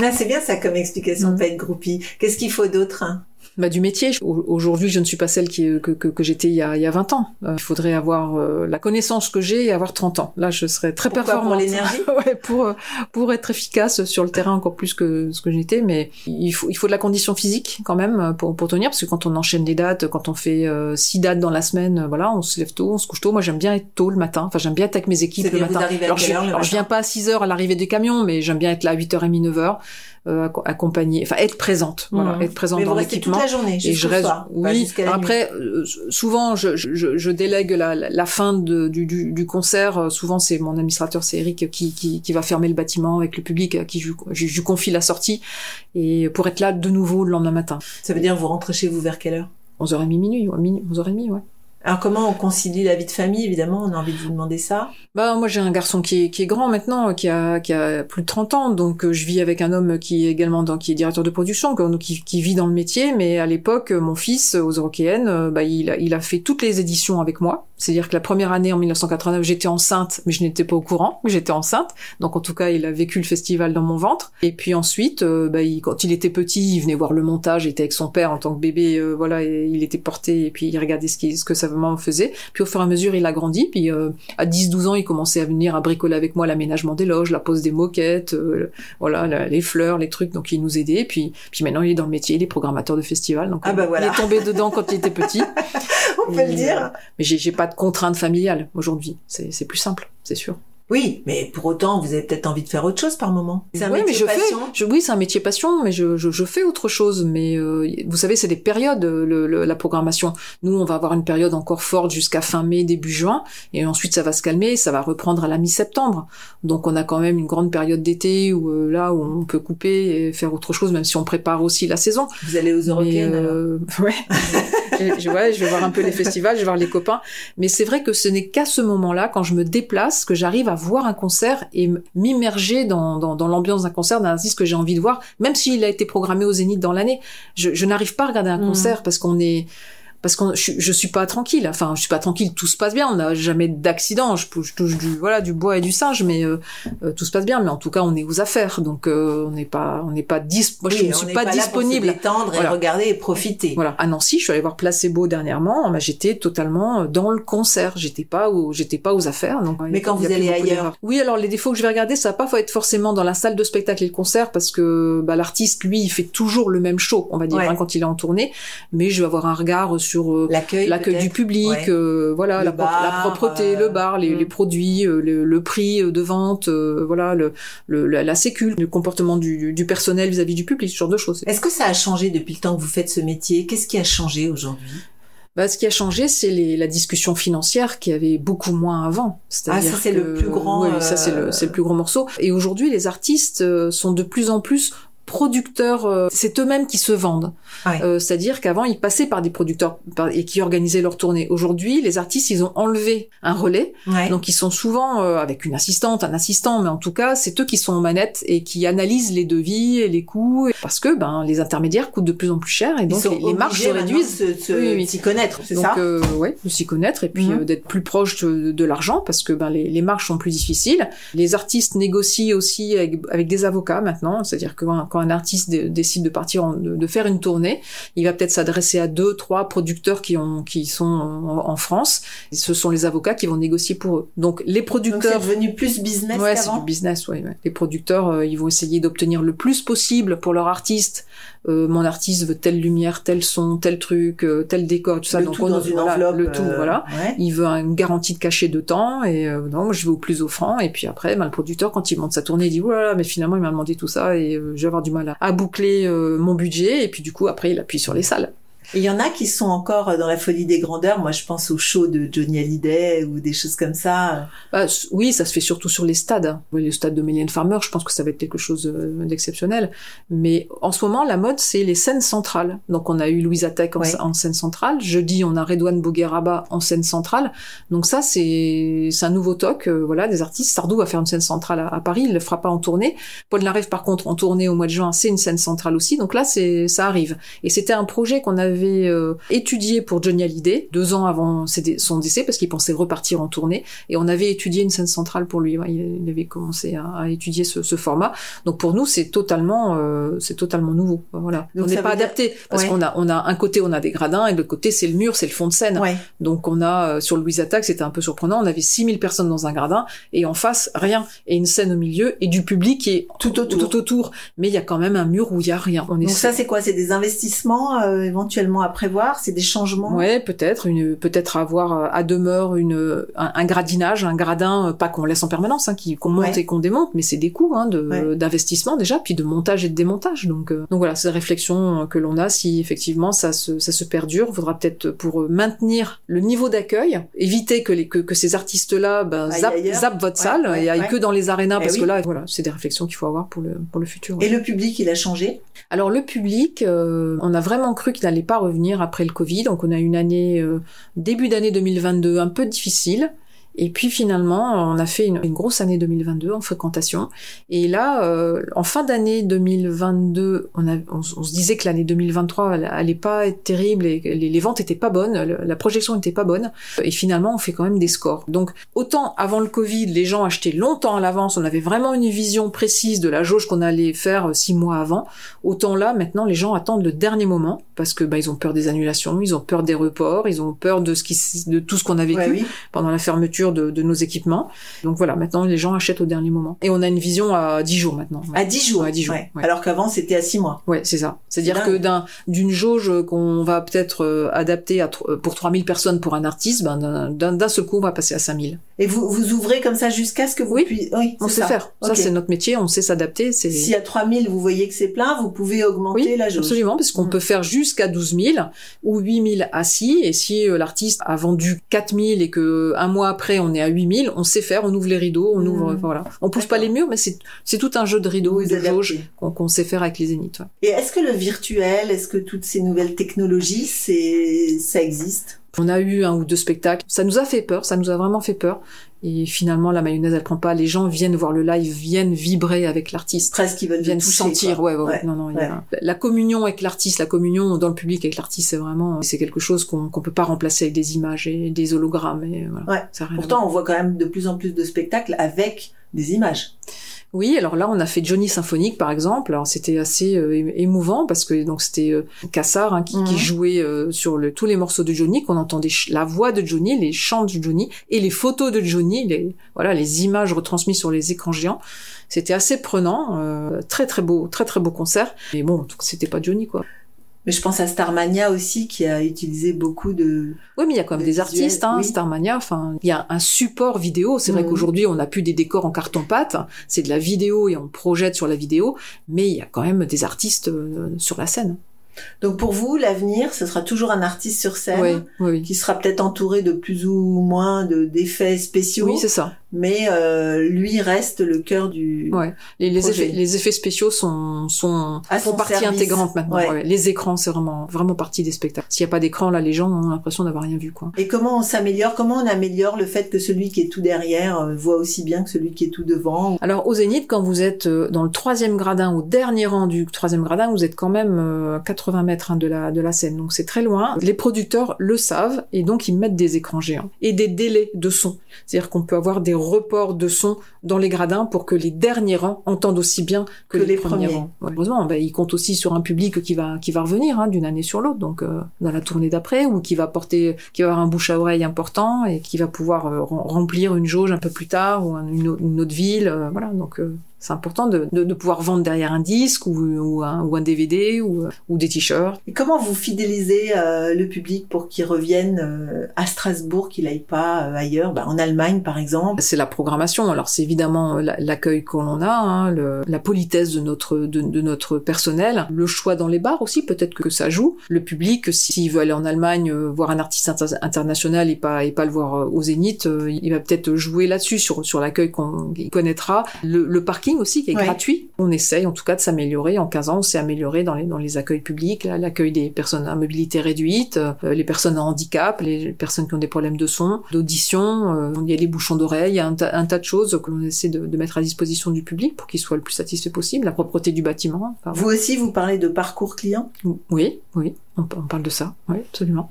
[SPEAKER 2] Ah, c'est bien ça comme explication,
[SPEAKER 1] Mm.
[SPEAKER 2] pas être groupie. Qu'est-ce qu'il faut d'autre hein?
[SPEAKER 1] Bah, du métier. Au- Aujourd'hui, je ne suis pas celle qui, que, que, que j'étais il, y a- il y a 20 ans. Euh, il faudrait avoir euh, la connaissance que j'ai et avoir 30 ans. Là, je serais très
[SPEAKER 2] Pourquoi, pour
[SPEAKER 1] performante.
[SPEAKER 2] l'énergie
[SPEAKER 1] ouais, pour, euh, pour être efficace sur le terrain encore plus que ce que j'étais. Mais il faut, il faut de la condition physique quand même euh, pour, pour tenir. Parce que quand on enchaîne des dates, quand on fait euh, six dates dans la semaine, voilà, on se lève tôt, on se couche tôt. Moi, j'aime bien être tôt le matin. Enfin, j'aime bien être avec mes équipes le matin. alors, je, alors, je viens pas à 6 heures à l'arrivée des camions, mais j'aime bien être là à 8h30, 9h. Euh, enfin être présente, voilà,
[SPEAKER 2] Mhm.
[SPEAKER 1] être présente
[SPEAKER 2] Mais
[SPEAKER 1] dans l'équipement
[SPEAKER 2] la journée,
[SPEAKER 1] et je reste
[SPEAKER 2] soir,
[SPEAKER 1] oui.
[SPEAKER 2] nuit.
[SPEAKER 1] après euh, souvent je, je, je délègue la, la- la fin de, du, du, du concert. Euh, souvent c'est mon administrateur c'est Eric qui, qui, qui va fermer le bâtiment avec le public à qui je, je, confie la sortie. Et pour être là de nouveau le lendemain matin.
[SPEAKER 2] Ça veut dire vous rentrez chez vous vers quelle heure?
[SPEAKER 1] 11h30 minuit ouais, minuit 11h30 ouais
[SPEAKER 2] Alors comment on concilie la vie de famille Évidemment, on a envie de vous demander ça.
[SPEAKER 1] Bah moi j'ai un garçon qui est, qui est grand maintenant, qui a, qui a plus de 30 ans, donc euh, je vis avec un homme qui est également dans, qui est directeur de production, qui, qui vit dans le métier, mais à l'époque euh, mon fils euh, aux Européennes, euh, bah il a, il a fait toutes les éditions avec moi, C'est-à-dire que la première année en 1989, j'étais enceinte, mais je n'étais pas au courant j'étais enceinte. Donc en tout cas, il a vécu le festival dans mon ventre. Et puis ensuite, bah, il- quand il était petit, il venait voir le montage, il était avec son père en tant que bébé, euh, voilà, et il était porté et puis il regardait ce, qui, ce que sa maman faisait. Puis au fur et à mesure, il a grandi. Puis euh, à 10-12 ans, il commençait à venir à bricoler avec moi l'aménagement des loges, la pose des moquettes, euh, voilà, la- les fleurs, les trucs. Donc il nous aidait. Puis puis maintenant, il est dans le métier, il est programmateur de festival. Donc
[SPEAKER 2] Ah bah
[SPEAKER 1] euh,
[SPEAKER 2] voilà.
[SPEAKER 1] il est tombé dedans quand il était petit.
[SPEAKER 2] On peut le dire.
[SPEAKER 1] euh, mais j'ai pas de contraintes familiales aujourd'hui. C'est plus simple, c'est sûr.
[SPEAKER 2] Oui, mais pour autant, vous avez peut-être envie de faire autre chose par moment. C'est un
[SPEAKER 1] oui, mais
[SPEAKER 2] métier
[SPEAKER 1] je
[SPEAKER 2] passion.
[SPEAKER 1] fais. Je, oui, c'est un métier passion, mais je, je, je fais autre chose. Mais euh, vous savez, c'est des périodes le, le- la programmation. Nous, on va avoir une période encore forte jusqu'à fin mai, début juin, et ensuite ça va se calmer, ça va reprendre à la mi-septembre. Donc on a quand même une grande période d'été où euh, là où on peut couper et faire autre chose, même si on prépare aussi la saison.
[SPEAKER 2] Vous allez aux
[SPEAKER 1] Mais,
[SPEAKER 2] Européennes alors.
[SPEAKER 1] euh, ouais. je- ouais, je vais voir un peu les festivals, je vais voir les copains. Mais c'est vrai que ce n'est qu'à ce moment-là, quand je me déplace, que j'arrive à voir un concert et m'immerger dans, dans, dans l'ambiance d'un concert, d'un artiste que j'ai envie de voir, même s'il a été programmé au Zénith dans l'année. Je, je n'arrive pas à regarder un
[SPEAKER 2] Mhm.
[SPEAKER 1] concert parce qu'on est parce que je, je suis pas tranquille. Enfin, je suis pas tranquille. Tout se passe bien. On n'a jamais d'accident. Je, je touche du voilà du bois et du singe, mais euh, euh, tout se passe bien. Mais en tout cas, on est aux affaires, donc euh, on n'est pas on n'est pas dis. Moi, je ne suis pas,
[SPEAKER 2] là pour se
[SPEAKER 1] disponible.
[SPEAKER 2] et regarder et profiter.
[SPEAKER 1] Voilà, à Nancy, je suis allée voir Placebo dernièrement. Bah, j'étais totalement dans le concert. J'étais pas où, j'étais pas aux affaires. Donc,
[SPEAKER 2] Mais quand vous allez ailleurs.
[SPEAKER 1] Oui, alors les défauts que je vais regarder, ça va pas faut être forcément dans la salle de spectacle et le concert parce que bah, l'artiste, lui, il fait toujours le même show, on va dire,
[SPEAKER 2] Ouais.
[SPEAKER 1] hein, quand il est en tournée. Mais je vais avoir un regard sur euh,
[SPEAKER 2] L'accueil,
[SPEAKER 1] l'accueil du public,
[SPEAKER 2] Ouais.
[SPEAKER 1] euh, voilà, la, propreté,
[SPEAKER 2] euh,
[SPEAKER 1] le bar, les,
[SPEAKER 2] mm.
[SPEAKER 1] les produits, le, le prix de vente, voilà, le, le- la, la sécu, le comportement du, du personnel vis-à-vis du public, ce genre de choses.
[SPEAKER 2] Est-ce que ça a changé depuis le temps que vous faites ce métier? Qu'est-ce qui a changé aujourd'hui?
[SPEAKER 1] Bah, ce qui a changé, c'est la discussion financière qui avait beaucoup moins avant.
[SPEAKER 2] Ah, ça, c'est le plus grand,
[SPEAKER 1] Oui, ça c'est le, le plus gros morceau. Et aujourd'hui, les artistes sont de plus en plus producteurs, euh, c'est eux-mêmes qui se vendent.
[SPEAKER 2] Ouais.
[SPEAKER 1] Euh, C'est-à-dire qu'avant, ils passaient par des producteurs par- et qui organisaient leur tournée. Aujourd'hui, les artistes, ils ont enlevé un relais.
[SPEAKER 2] Ouais.
[SPEAKER 1] Donc, ils sont souvent euh, avec une assistante, un assistant, mais en tout cas, c'est eux qui sont en manette et qui analysent les devis et les coûts. Parce que ben, les intermédiaires coûtent de plus en plus cher et donc les, les marges se réduisent.
[SPEAKER 2] de se-
[SPEAKER 1] Oui, oui.
[SPEAKER 2] s'y connaître, c'est
[SPEAKER 1] Donc
[SPEAKER 2] ça
[SPEAKER 1] euh, ouais, de s'y connaître et puis
[SPEAKER 2] Mhm.
[SPEAKER 1] d'être plus proche de, de l'argent parce que ben les, les marges sont plus difficiles. Les artistes négocient aussi avec, avec des avocats maintenant, c'est-à-dire que quand, quand un artiste dé- décide de partir en- de, de faire une tournée, il va peut-être s'adresser à deux, trois producteurs qui ont qui sont en, en France. Et ce sont les avocats qui vont négocier pour eux. Donc les
[SPEAKER 2] Donc c'est
[SPEAKER 1] producteurs
[SPEAKER 2] devenu plus business
[SPEAKER 1] Ouais, c'est du business, ouais, ouais. Les producteurs, euh, ils vont essayer d'obtenir le plus possible pour leur artiste. Euh, mon artiste veut telle lumière, tel son, tel truc, euh, tel décor, tout ça.
[SPEAKER 2] Le
[SPEAKER 1] Donc
[SPEAKER 2] tout
[SPEAKER 1] on-
[SPEAKER 2] dans une
[SPEAKER 1] voilà,
[SPEAKER 2] enveloppe.
[SPEAKER 1] Le tout,
[SPEAKER 2] euh,
[SPEAKER 1] voilà.
[SPEAKER 2] ouais.
[SPEAKER 1] Il veut une garantie de cachet de temps et euh, non, je vais au plus offrant et puis après, ben, le producteur quand il monte sa tournée, il dit voilà, mais finalement il m'a demandé tout ça et je vais avoir du mal à, boucler euh, mon budget et puis du coup après il appuie sur les salles.
[SPEAKER 2] Il y en a qui sont encore dans la folie des grandeurs. Moi, je pense au show de Johnny Hallyday ou des choses comme ça.
[SPEAKER 1] Bah, oui, ça se fait surtout sur les stades. Le stade de Mylène Farmer, je pense que ça va être quelque chose euh, d'exceptionnel. Mais en ce moment, la mode, c'est les scènes centrales. Donc, on a eu Louise Attaque en, scène centrale. Jeudi, on a Redouane Bougueraba en scène centrale. Donc ça, c'est c'est un nouveau toc. euh, voilà, des artistes. Sardou va faire une scène centrale à, à Paris. Il le fera pas en tournée. Paul Naref, par contre, en tournée au mois de juin, c'est une scène centrale aussi. Donc là, c'est ça arrive. Et c'était un projet qu'on avait euh, étudié pour Johnny Hallyday deux ans avant son décès parce qu'il pensait repartir en tournée. Et on avait étudié une scène centrale pour lui. Ouais, Il avait commencé à, à étudier ce, ce format. Donc pour nous, c'est totalement, euh, c'est totalement nouveau. Voilà.
[SPEAKER 2] Donc
[SPEAKER 1] on n'est pas
[SPEAKER 2] dire-
[SPEAKER 1] adapté parce
[SPEAKER 2] Ouais.
[SPEAKER 1] qu'on a, on a un côté, on a des gradins et de l'autre côté, c'est le mur, c'est le fond de scène.
[SPEAKER 2] Ouais.
[SPEAKER 1] Donc on a euh, sur Louise Attaque, c'était un peu surprenant. On avait 6000 personnes dans un gradin et en face rien et une scène au milieu et du public qui est
[SPEAKER 2] Tout autour.
[SPEAKER 1] tout autour. Mais il y a quand même un mur où il y a rien. On est
[SPEAKER 2] Donc ça, c'est quoi? C'est des investissements euh, éventuellement? À prévoir C'est des changements
[SPEAKER 1] Ouais, peut-être une, peut-être avoir euh, à demeure une, un, un gradinage, un gradin, euh, pas qu'on laisse en permanence, hein, qui- qu'on monte
[SPEAKER 2] Ouais.
[SPEAKER 1] et qu'on démonte, mais c'est des coûts hein, de,
[SPEAKER 2] Ouais.
[SPEAKER 1] d'investissement déjà, puis de montage et de démontage. Donc, euh, donc voilà, c'est la réflexion que l'on a. Si effectivement ça se, ça se perdure, il faudra peut-être pour maintenir le niveau d'accueil, éviter que les que, que ces artistes-là ben, zappent, votre
[SPEAKER 2] Ouais,
[SPEAKER 1] salle et aillent que dans les arénas,
[SPEAKER 2] Eh
[SPEAKER 1] parce que
[SPEAKER 2] oui.
[SPEAKER 1] là, voilà, c'est des réflexions qu'il faut avoir pour le pour le futur.
[SPEAKER 2] Et le public, il a changé?
[SPEAKER 1] Alors le public, euh, on a vraiment cru qu'il n'allait pas revenir après le Covid, donc on a une année euh, début d'année 2022 un peu difficile. Et puis finalement, on a fait une, grosse année 2022 en fréquentation. Et là, euh, en fin d'année 2022, on, a, on, se disait que l'année 2023 elle allait pas être terrible et les, les ventes étaient pas bonnes, la projection était pas bonne. Et finalement, on fait quand même des scores. Donc, autant avant le Covid, les gens achetaient longtemps à l'avance, on avait vraiment une vision précise de la jauge qu'on allait faire euh, six mois avant. Autant là, maintenant, les gens attendent le dernier moment parce que bah, ils ont peur des annulations, ils ont peur des reports, ils ont peur de ce qui, de tout ce qu'on a vécu
[SPEAKER 2] Ouais, oui.
[SPEAKER 1] pendant la fermeture de, de nos équipements. Donc voilà, maintenant les gens achètent au dernier moment. Et on a une vision à 10 jours maintenant.
[SPEAKER 2] À 10 jours.
[SPEAKER 1] Ouais, à 10 jours,
[SPEAKER 2] Ouais. Alors qu'avant, c'était à 6 mois.
[SPEAKER 1] Ouais, c'est ça. C'est-à-dire que d'un d'une jauge qu'on va peut-être euh, adapter à, pour 3000 personnes pour un artiste, ben d'un- seul coup on va passer à 5000.
[SPEAKER 2] Et vous, vous ouvrez comme ça jusqu'à ce que vous
[SPEAKER 1] Oui.
[SPEAKER 2] puissiez... Oui,
[SPEAKER 1] On sait
[SPEAKER 2] ça.
[SPEAKER 1] faire. Ça c'est notre métier, on sait s'adapter, c'est
[SPEAKER 2] Si à 3000, vous voyez que c'est plein, vous pouvez augmenter
[SPEAKER 1] Oui,
[SPEAKER 2] la jauge.
[SPEAKER 1] absolument, parce qu'on
[SPEAKER 2] Mm.
[SPEAKER 1] peut faire jusqu'à 12 000 ou 8 000 assis, et si euh, l'artiste a vendu 4 000 et que un mois après on est à 8 000, on sait faire, on ouvre les rideaux, on
[SPEAKER 2] Mm.
[SPEAKER 1] ouvre, voilà. On pousse pas les murs, mais c'est c'est tout un jeu de rideaux et de jauges qu'on qu'on sait faire avec les zéniths. ouais.
[SPEAKER 2] Et est-ce que le virtuel, est-ce que toutes ces nouvelles technologies, c'est, ça existe?
[SPEAKER 1] On a eu un ou deux spectacles, ça nous a fait peur, ça nous a vraiment fait peur. Et finalement, la mayonnaise, elle prend pas. Les gens viennent voir le live, viennent vibrer avec l'artiste.
[SPEAKER 2] Presque qu'ils veulent
[SPEAKER 1] viennent
[SPEAKER 2] toucher,
[SPEAKER 1] sentir, ouais, ouais, ouais. Non, non, y a- la communion avec l'artiste, la communion dans le public avec l'artiste, c'est vraiment, c'est quelque chose qu'on qu'on peut pas remplacer avec des images et des hologrammes. Et voilà,
[SPEAKER 2] Ouais. Pourtant, on voit quand même de plus en plus de spectacles avec des images.
[SPEAKER 1] Oui, alors là, on a fait Johnny Symphonique, par exemple. Alors c'était assez euh, émouvant parce que donc c'était euh, Cassard hein, qui, qui
[SPEAKER 2] Mhm.
[SPEAKER 1] jouait euh, sur le, tous les morceaux de Johnny, qu'on entendait la voix de Johnny, les chants de Johnny et les photos de Johnny, les voilà, les images retransmises sur les écrans géants. C'était assez prenant, euh, très très beau, très très beau concert. Mais bon, c'était pas Johnny quoi.
[SPEAKER 2] Mais je pense à Starmania aussi, qui a utilisé beaucoup de...
[SPEAKER 1] Oui, mais il y a quand même des artistes, hein,
[SPEAKER 2] oui.
[SPEAKER 1] Starmania. Enfin, il y a un support vidéo. C'est vrai
[SPEAKER 2] Mhm.
[SPEAKER 1] qu'aujourd'hui, on n'a plus des décors en carton-pâte. C'est de la vidéo et on projette sur la vidéo. Mais il y a quand même des artistes euh, sur la scène.
[SPEAKER 2] Donc pour vous, l'avenir, ce sera toujours un artiste sur scène,
[SPEAKER 1] Oui, oui, oui.
[SPEAKER 2] qui sera peut-être entouré de plus ou moins de d'effets spéciaux,
[SPEAKER 1] Oui, c'est ça.
[SPEAKER 2] Mais euh, lui reste le cœur du...
[SPEAKER 1] Ouais. Les, effets, les effets spéciaux sont, sont
[SPEAKER 2] À
[SPEAKER 1] font
[SPEAKER 2] son
[SPEAKER 1] partie
[SPEAKER 2] service.
[SPEAKER 1] intégrante maintenant.
[SPEAKER 2] Ouais.
[SPEAKER 1] Ouais. Les écrans, c'est vraiment, vraiment partie des spectacles. S'il n'y a pas d'écran, là, les gens ont l'impression d'avoir rien vu, quoi.
[SPEAKER 2] Et comment on s'améliore? Comment on améliore le fait que celui qui est tout derrière euh, voit aussi bien que celui qui est tout devant?
[SPEAKER 1] Alors au Zénith, quand vous êtes euh, dans le troisième gradin, au dernier rang du troisième gradin, vous êtes quand même euh, à 80 mètres hein, de la de la scène, donc c'est très loin. Les producteurs le savent et donc ils mettent des écrans géants et des délais de son. C'est-à-dire qu'on peut avoir des reports de son dans les gradins pour que les derniers rangs entendent aussi bien que,
[SPEAKER 2] Que
[SPEAKER 1] les,
[SPEAKER 2] les
[SPEAKER 1] premiers,
[SPEAKER 2] premiers.
[SPEAKER 1] rangs. Ouais. Heureusement, ben, ils comptent aussi sur un public qui va qui va revenir hein, d'une année sur l'autre, donc euh, dans la tournée d'après ou qui va porter, qui va avoir un bouche à oreille important et qui va pouvoir euh, rem- remplir une jauge un peu plus tard ou un- une, autre- une autre ville, euh, voilà. Donc euh, c'est important de, de, de pouvoir vendre derrière un disque ou, ou, un, ou un DVD ou, ou des t-shirts.
[SPEAKER 2] Et comment vous fidélisez euh, le public pour qu'il revienne euh, à Strasbourg, qu'il aille pas euh, ailleurs, bah, en Allemagne par exemple
[SPEAKER 1] C'est la programmation. Alors c'est évidemment la- l'accueil que l'on a, hein, le- la politesse de notre de, de notre personnel, le choix dans les bars aussi. Peut-être que ça joue. Le public, s'il veut aller en Allemagne euh, voir un artiste inter- international et pas et pas le voir euh, au Zénith, euh, il va peut-être jouer là-dessus sur sur l'accueil qu'on qu'il connaîtra. Le, le parking aussi qui est
[SPEAKER 2] Ouais.
[SPEAKER 1] gratuit. On essaye en tout cas de s'améliorer. En 15 ans, on s'est amélioré dans les dans les accueils publics, l'accueil des personnes à mobilité réduite, euh, les personnes à handicap, les personnes qui ont des problèmes de son, d'audition. euh, il y a les bouchons d'oreilles, il y a un, ta- un tas de choses que l'on essaie de, de mettre à disposition du public pour qu'il soit le plus satisfait possible. La propreté du bâtiment. enfin,
[SPEAKER 2] Vous aussi, vous parlez de parcours client?
[SPEAKER 1] oui, oui, on, on parle de ça. Oui, absolument.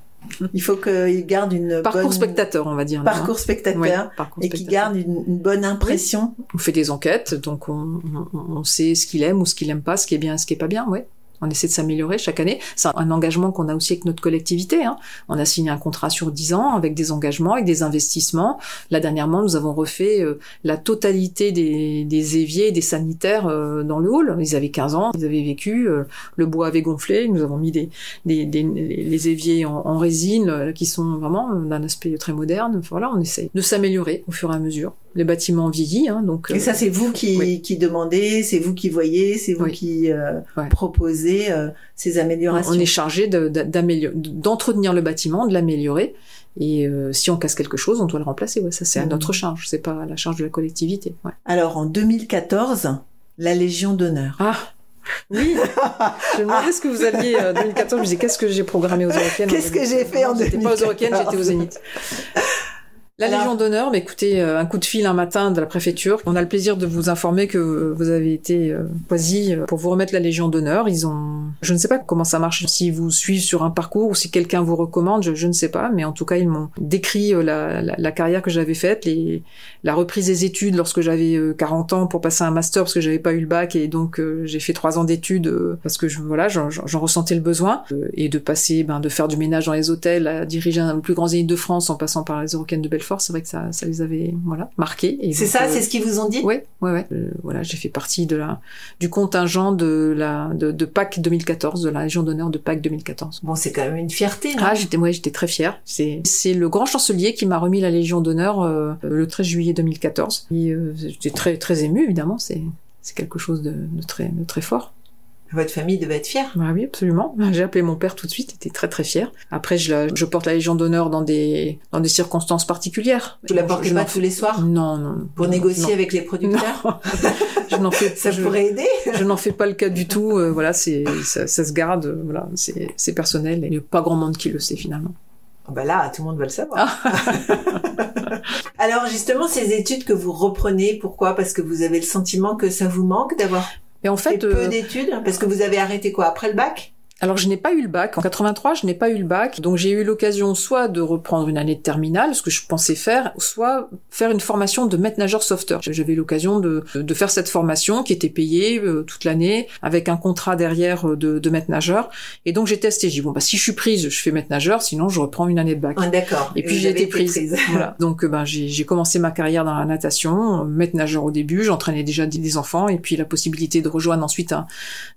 [SPEAKER 2] Il faut qu'il garde une
[SPEAKER 1] Parcours
[SPEAKER 2] bonne...
[SPEAKER 1] spectateur, on va dire.
[SPEAKER 2] Parcours
[SPEAKER 1] hein.
[SPEAKER 2] spectateur.
[SPEAKER 1] Ouais, parcours
[SPEAKER 2] Et qui
[SPEAKER 1] spectateur.
[SPEAKER 2] garde une, une bonne impression.
[SPEAKER 1] On fait des enquêtes, donc on, on, on sait ce qu'il aime ou ce qu'il aime pas, ce qui est bien, ce qui est pas bien, ouais. On essaie de s'améliorer chaque année. C'est un engagement qu'on a aussi avec notre collectivité. Hein. On a signé un contrat sur 10 ans avec des engagements, avec des investissements. Là, dernièrement, nous avons refait euh, la totalité des, des éviers et des sanitaires euh, dans le hall. Ils avaient 15 ans, ils avaient vécu, euh, le bois avait gonflé, nous avons mis des, des, des- les éviers en, en résine qui sont vraiment d'un aspect très moderne. Enfin, voilà, on essaye de s'améliorer au fur et à mesure. Les bâtiments vieillissent, hein, donc...
[SPEAKER 2] Et ça, c'est vous qui,
[SPEAKER 1] oui.
[SPEAKER 2] qui demandez, c'est vous qui voyez, c'est vous
[SPEAKER 1] Oui.
[SPEAKER 2] qui euh,
[SPEAKER 1] Ouais.
[SPEAKER 2] proposez euh, ces améliorations.
[SPEAKER 1] On est chargé de- d'entretenir le bâtiment, de l'améliorer. Et euh, si on casse quelque chose, on doit le remplacer. Ouais, ça c'est à notre charge, c'est pas à la charge de la collectivité. Ouais.
[SPEAKER 2] Alors, en 2014, la Légion d'honneur.
[SPEAKER 1] Ah oui, je me demandais ce que vous alliez euh, 2014. Je me disais qu'est-ce que j'ai programmé aux Européennes. en
[SPEAKER 2] Qu'est-ce que j'ai
[SPEAKER 1] 2014?
[SPEAKER 2] fait en
[SPEAKER 1] J'étais pas aux Européennes,
[SPEAKER 2] 2014?
[SPEAKER 1] j'étais au Zénith. La
[SPEAKER 2] Alors-
[SPEAKER 1] Légion d'honneur, mais écoutez, euh, un coup de fil un matin de la préfecture. On a le plaisir de vous informer que euh, vous avez été euh, choisi pour vous remettre la Légion d'honneur. Ils ont, je ne sais pas comment ça marche, s'ils vous suivent sur un parcours ou si quelqu'un vous recommande, je, je ne sais pas, mais en tout cas ils m'ont décrit la, la, la carrière que j'avais faite, les, la reprise des études lorsque j'avais euh, 40 ans pour passer un master parce que j'avais pas eu le bac et donc euh, j'ai fait trois ans d'études euh, parce que je, voilà, j'en ressentais le besoin euh, et de passer, ben, de faire du ménage dans les hôtels, à diriger un des plus grands zénith de France en passant par les Eurocaines de Belfort, c'est vrai que ça, ça les avait voilà marqués.
[SPEAKER 2] C'est ça,
[SPEAKER 1] euh,
[SPEAKER 2] c'est ce qu'ils vous ont dit?
[SPEAKER 1] Ouais, ouais, ouais. Euh, voilà, j'ai fait partie de la du contingent de la de, de Pâques 2014, de la Légion d'honneur de Pâques 2014.
[SPEAKER 2] Bon, c'est quand même une fierté, non?
[SPEAKER 1] Ah, j'étais, ouais, j'étais très fière. C'est, c'est le grand chancelier qui m'a remis la Légion d'honneur euh, le 13 juillet 2014. Et euh, j'étais très, très émue, évidemment. C'est, c'est quelque chose de, de très, de très fort.
[SPEAKER 2] Votre famille devait être fière.
[SPEAKER 1] Bah oui, absolument. J'ai appelé mon père tout de suite. Il était très, très fier. Après, je, la- je porte la Légion d'honneur dans des, dans des circonstances particulières.
[SPEAKER 2] Vous la portez
[SPEAKER 1] je
[SPEAKER 2] pas tous les soirs
[SPEAKER 1] Non, non.
[SPEAKER 2] pour
[SPEAKER 1] Non,
[SPEAKER 2] négocier
[SPEAKER 1] non.
[SPEAKER 2] avec les producteurs
[SPEAKER 1] je n'en fais
[SPEAKER 2] Ça pourrait aider
[SPEAKER 1] je n'en fais pas le cas du tout. euh, voilà, c'est ça, ça se garde. euh, Voilà, c'est c'est personnel. Et il n'y a pas grand monde qui le sait finalement.
[SPEAKER 2] Ah Bah là, tout le monde va le savoir. Alors justement, ces études que vous reprenez, pourquoi? Parce que vous avez le sentiment que ça vous manque d'avoir
[SPEAKER 1] Et en
[SPEAKER 2] fait
[SPEAKER 1] fait,
[SPEAKER 2] peu
[SPEAKER 1] euh,
[SPEAKER 2] d'études Parce que vous avez arrêté quoi après le bac?
[SPEAKER 1] Alors je n'ai pas eu le bac. En 83, je n'ai pas eu le bac. Donc j'ai eu l'occasion soit de reprendre une année de terminale, ce que je pensais faire, soit faire une formation de maître nageur sauveteur. J'avais eu l'occasion de, de faire cette formation qui était payée euh, toute l'année avec un contrat derrière euh, de, de maître nageur. Et donc j'ai testé. J'ai dit bon bah si je suis prise, je fais maître nageur. Sinon je reprends une année de bac.
[SPEAKER 2] Ah, D'accord.
[SPEAKER 1] Et puis j'ai été prise. Voilà. Donc euh, ben j'ai commencé ma carrière dans la natation, maître nageur au début, j'entraînais déjà des, des enfants et puis la possibilité de rejoindre ensuite un,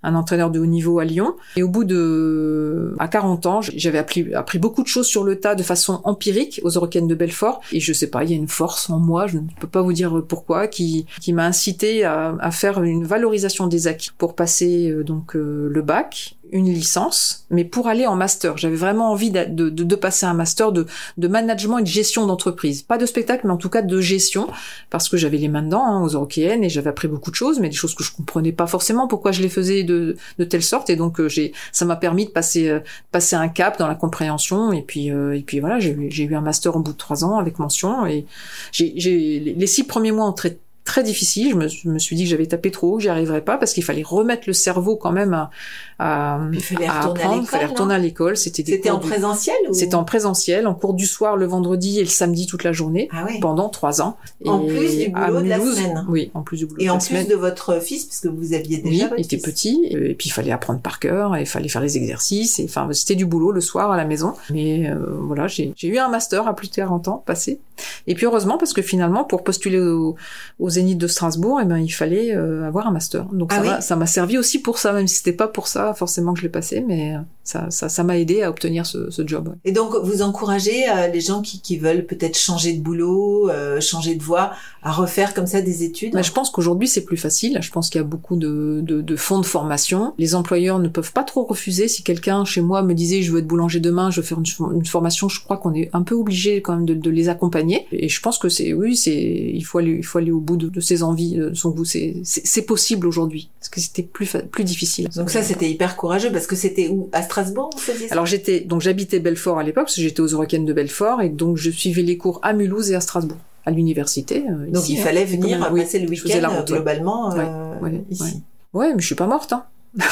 [SPEAKER 1] un entraîneur de haut niveau à Lyon. Et au bout de à 40 ans, j'avais appris, beaucoup de choses sur le tas de façon empirique aux Eurocaines de Belfort. Et je sais pas, il y a une force en moi, je ne peux pas vous dire pourquoi, qui m'a incité à, à faire une valorisation des acquis pour passer euh, donc euh, le bac une licence, mais pour aller en master. J'avais vraiment envie de, de, de passer un master de, de management et de gestion d'entreprise. Pas de spectacle, mais en tout cas de gestion, parce que j'avais les mains dedans hein, aux Eurokéennes et j'avais appris beaucoup de choses, mais des choses que je comprenais pas forcément pourquoi je les faisais de, de telle sorte. Et donc euh, j'ai, ça m'a permis de passer, euh, passer un cap dans la compréhension. Et puis, euh, et puis voilà, j'ai, eu- j'ai eu un master au bout de trois ans avec mention. Et j'ai, j'ai les six premiers mois ont très très difficile. Je me, je me suis dit que j'avais tapé trop haut, que j'y arriverais pas, parce qu'il fallait remettre le cerveau quand même à, à,
[SPEAKER 2] il fallait
[SPEAKER 1] à apprendre. Il fallait retourner à l'école. C'était des
[SPEAKER 2] C'était en
[SPEAKER 1] du-
[SPEAKER 2] présentiel ou...
[SPEAKER 1] C'était en présentiel, en cours du soir le vendredi et le samedi toute la journée
[SPEAKER 2] Ah oui.
[SPEAKER 1] pendant trois ans.
[SPEAKER 2] En
[SPEAKER 1] Et
[SPEAKER 2] plus du boulot de la semaine.
[SPEAKER 1] Oui, en plus du boulot
[SPEAKER 2] Et
[SPEAKER 1] de
[SPEAKER 2] en
[SPEAKER 1] la
[SPEAKER 2] plus
[SPEAKER 1] semaine.
[SPEAKER 2] de votre fils, puisque vous aviez
[SPEAKER 1] Oui,
[SPEAKER 2] déjà
[SPEAKER 1] il était petit, et puis il fallait apprendre par cœur, et il fallait faire les exercices, et enfin c'était du boulot le soir à la maison. Mais euh, voilà, j'ai eu un master à plus de 40 ans passé. Et puis heureusement, parce que finalement, pour postuler au, au Zénith de Strasbourg, eh ben il fallait euh, avoir un master. Donc
[SPEAKER 2] Ah
[SPEAKER 1] ça
[SPEAKER 2] oui
[SPEAKER 1] m'a ça m'a servi aussi pour ça, même si c'était pas pour ça forcément que je l'ai passé, mais ça ça ça m'a aidé à obtenir ce, ce job. ouais.
[SPEAKER 2] Et donc, vous encouragez euh, les gens qui, qui veulent peut-être changer de boulot, euh, changer de voie, à refaire comme ça des études?
[SPEAKER 1] Je pense qu'aujourd'hui c'est plus facile. Je pense qu'il y a beaucoup de, de, de fonds de formation. Les employeurs ne peuvent pas trop refuser. Si quelqu'un chez moi me disait je veux être boulanger demain, je veux faire une, une formation, je crois qu'on est un peu obligé quand même de, de les accompagner. Et je pense que c'est oui, c'est il faut aller il faut aller au bout de, de ses envies, de son goût. C'est possible aujourd'hui parce que c'était plus plus difficile.
[SPEAKER 2] Donc ça, c'était hyper courageux parce que c'était où? À Strasbourg, ça?
[SPEAKER 1] Alors j'étais donc j'habitais Belfort à l'époque parce que j'étais aux Eurocaines de Belfort et donc je suivais les cours à Mulhouse et à Strasbourg à l'université. euh,
[SPEAKER 2] Donc
[SPEAKER 1] ici,
[SPEAKER 2] il fallait venir
[SPEAKER 1] oui,
[SPEAKER 2] passer le week-end
[SPEAKER 1] ouais.
[SPEAKER 2] globalement euh,
[SPEAKER 1] Ouais, ouais,
[SPEAKER 2] ici.
[SPEAKER 1] ouais. Ouais, mais je suis pas morte. Hein.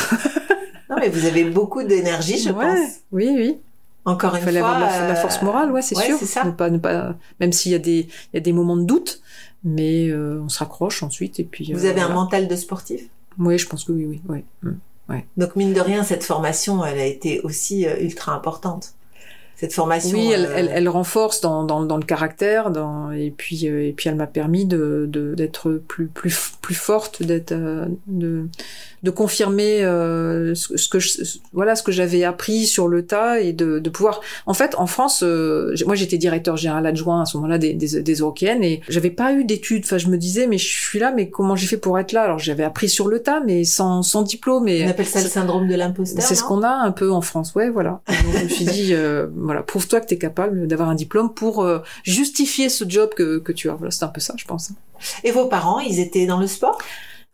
[SPEAKER 2] Non, mais vous avez beaucoup d'énergie, je pense.
[SPEAKER 1] Oui, oui.
[SPEAKER 2] Encore
[SPEAKER 1] Il
[SPEAKER 2] une
[SPEAKER 1] fallait
[SPEAKER 2] fois,
[SPEAKER 1] avoir la, de la
[SPEAKER 2] euh,
[SPEAKER 1] force morale, ouais, c'est
[SPEAKER 2] ouais,
[SPEAKER 1] sûr.
[SPEAKER 2] ça.
[SPEAKER 1] Ne pas, ne pas, même s'il y a des, il y a des moments de doute, mais euh, on se raccroche ensuite et puis.
[SPEAKER 2] Vous
[SPEAKER 1] euh,
[SPEAKER 2] avez un mental de sportif?
[SPEAKER 1] Oui, je pense que oui, oui, oui. Mm.
[SPEAKER 2] Donc mine de rien, cette formation, elle a été aussi euh, ultra importante. Cette formation.
[SPEAKER 1] Oui, elle,
[SPEAKER 2] euh,
[SPEAKER 1] elle, elle renforce dans, dans, dans le caractère, dans, et puis et puis elle m'a permis de de- d'être plus plus plus forte, d'être euh, de de confirmer euh, ce, ce que je, voilà ce que j'avais appris sur le tas et de, de pouvoir. En fait, en France, euh, moi j'étais directeur général adjoint à ce moment-là des des, des Eurokéennes et j'avais pas eu d'études. Enfin, je me disais mais je suis là, mais comment j'ai fait pour être là? Alors j'avais appris sur le tas, mais sans sans diplôme. Et
[SPEAKER 2] on appelle ça le syndrome de l'imposteur.
[SPEAKER 1] c'est ce qu'on a un peu en France, ouais, voilà. Donc, je me suis dit, euh, voilà, prouve-toi que tu es capable d'avoir un diplôme pour euh, justifier ce job que, que tu as. Voilà, c'est un peu ça, je pense.
[SPEAKER 2] Et vos parents, ils étaient dans le sport?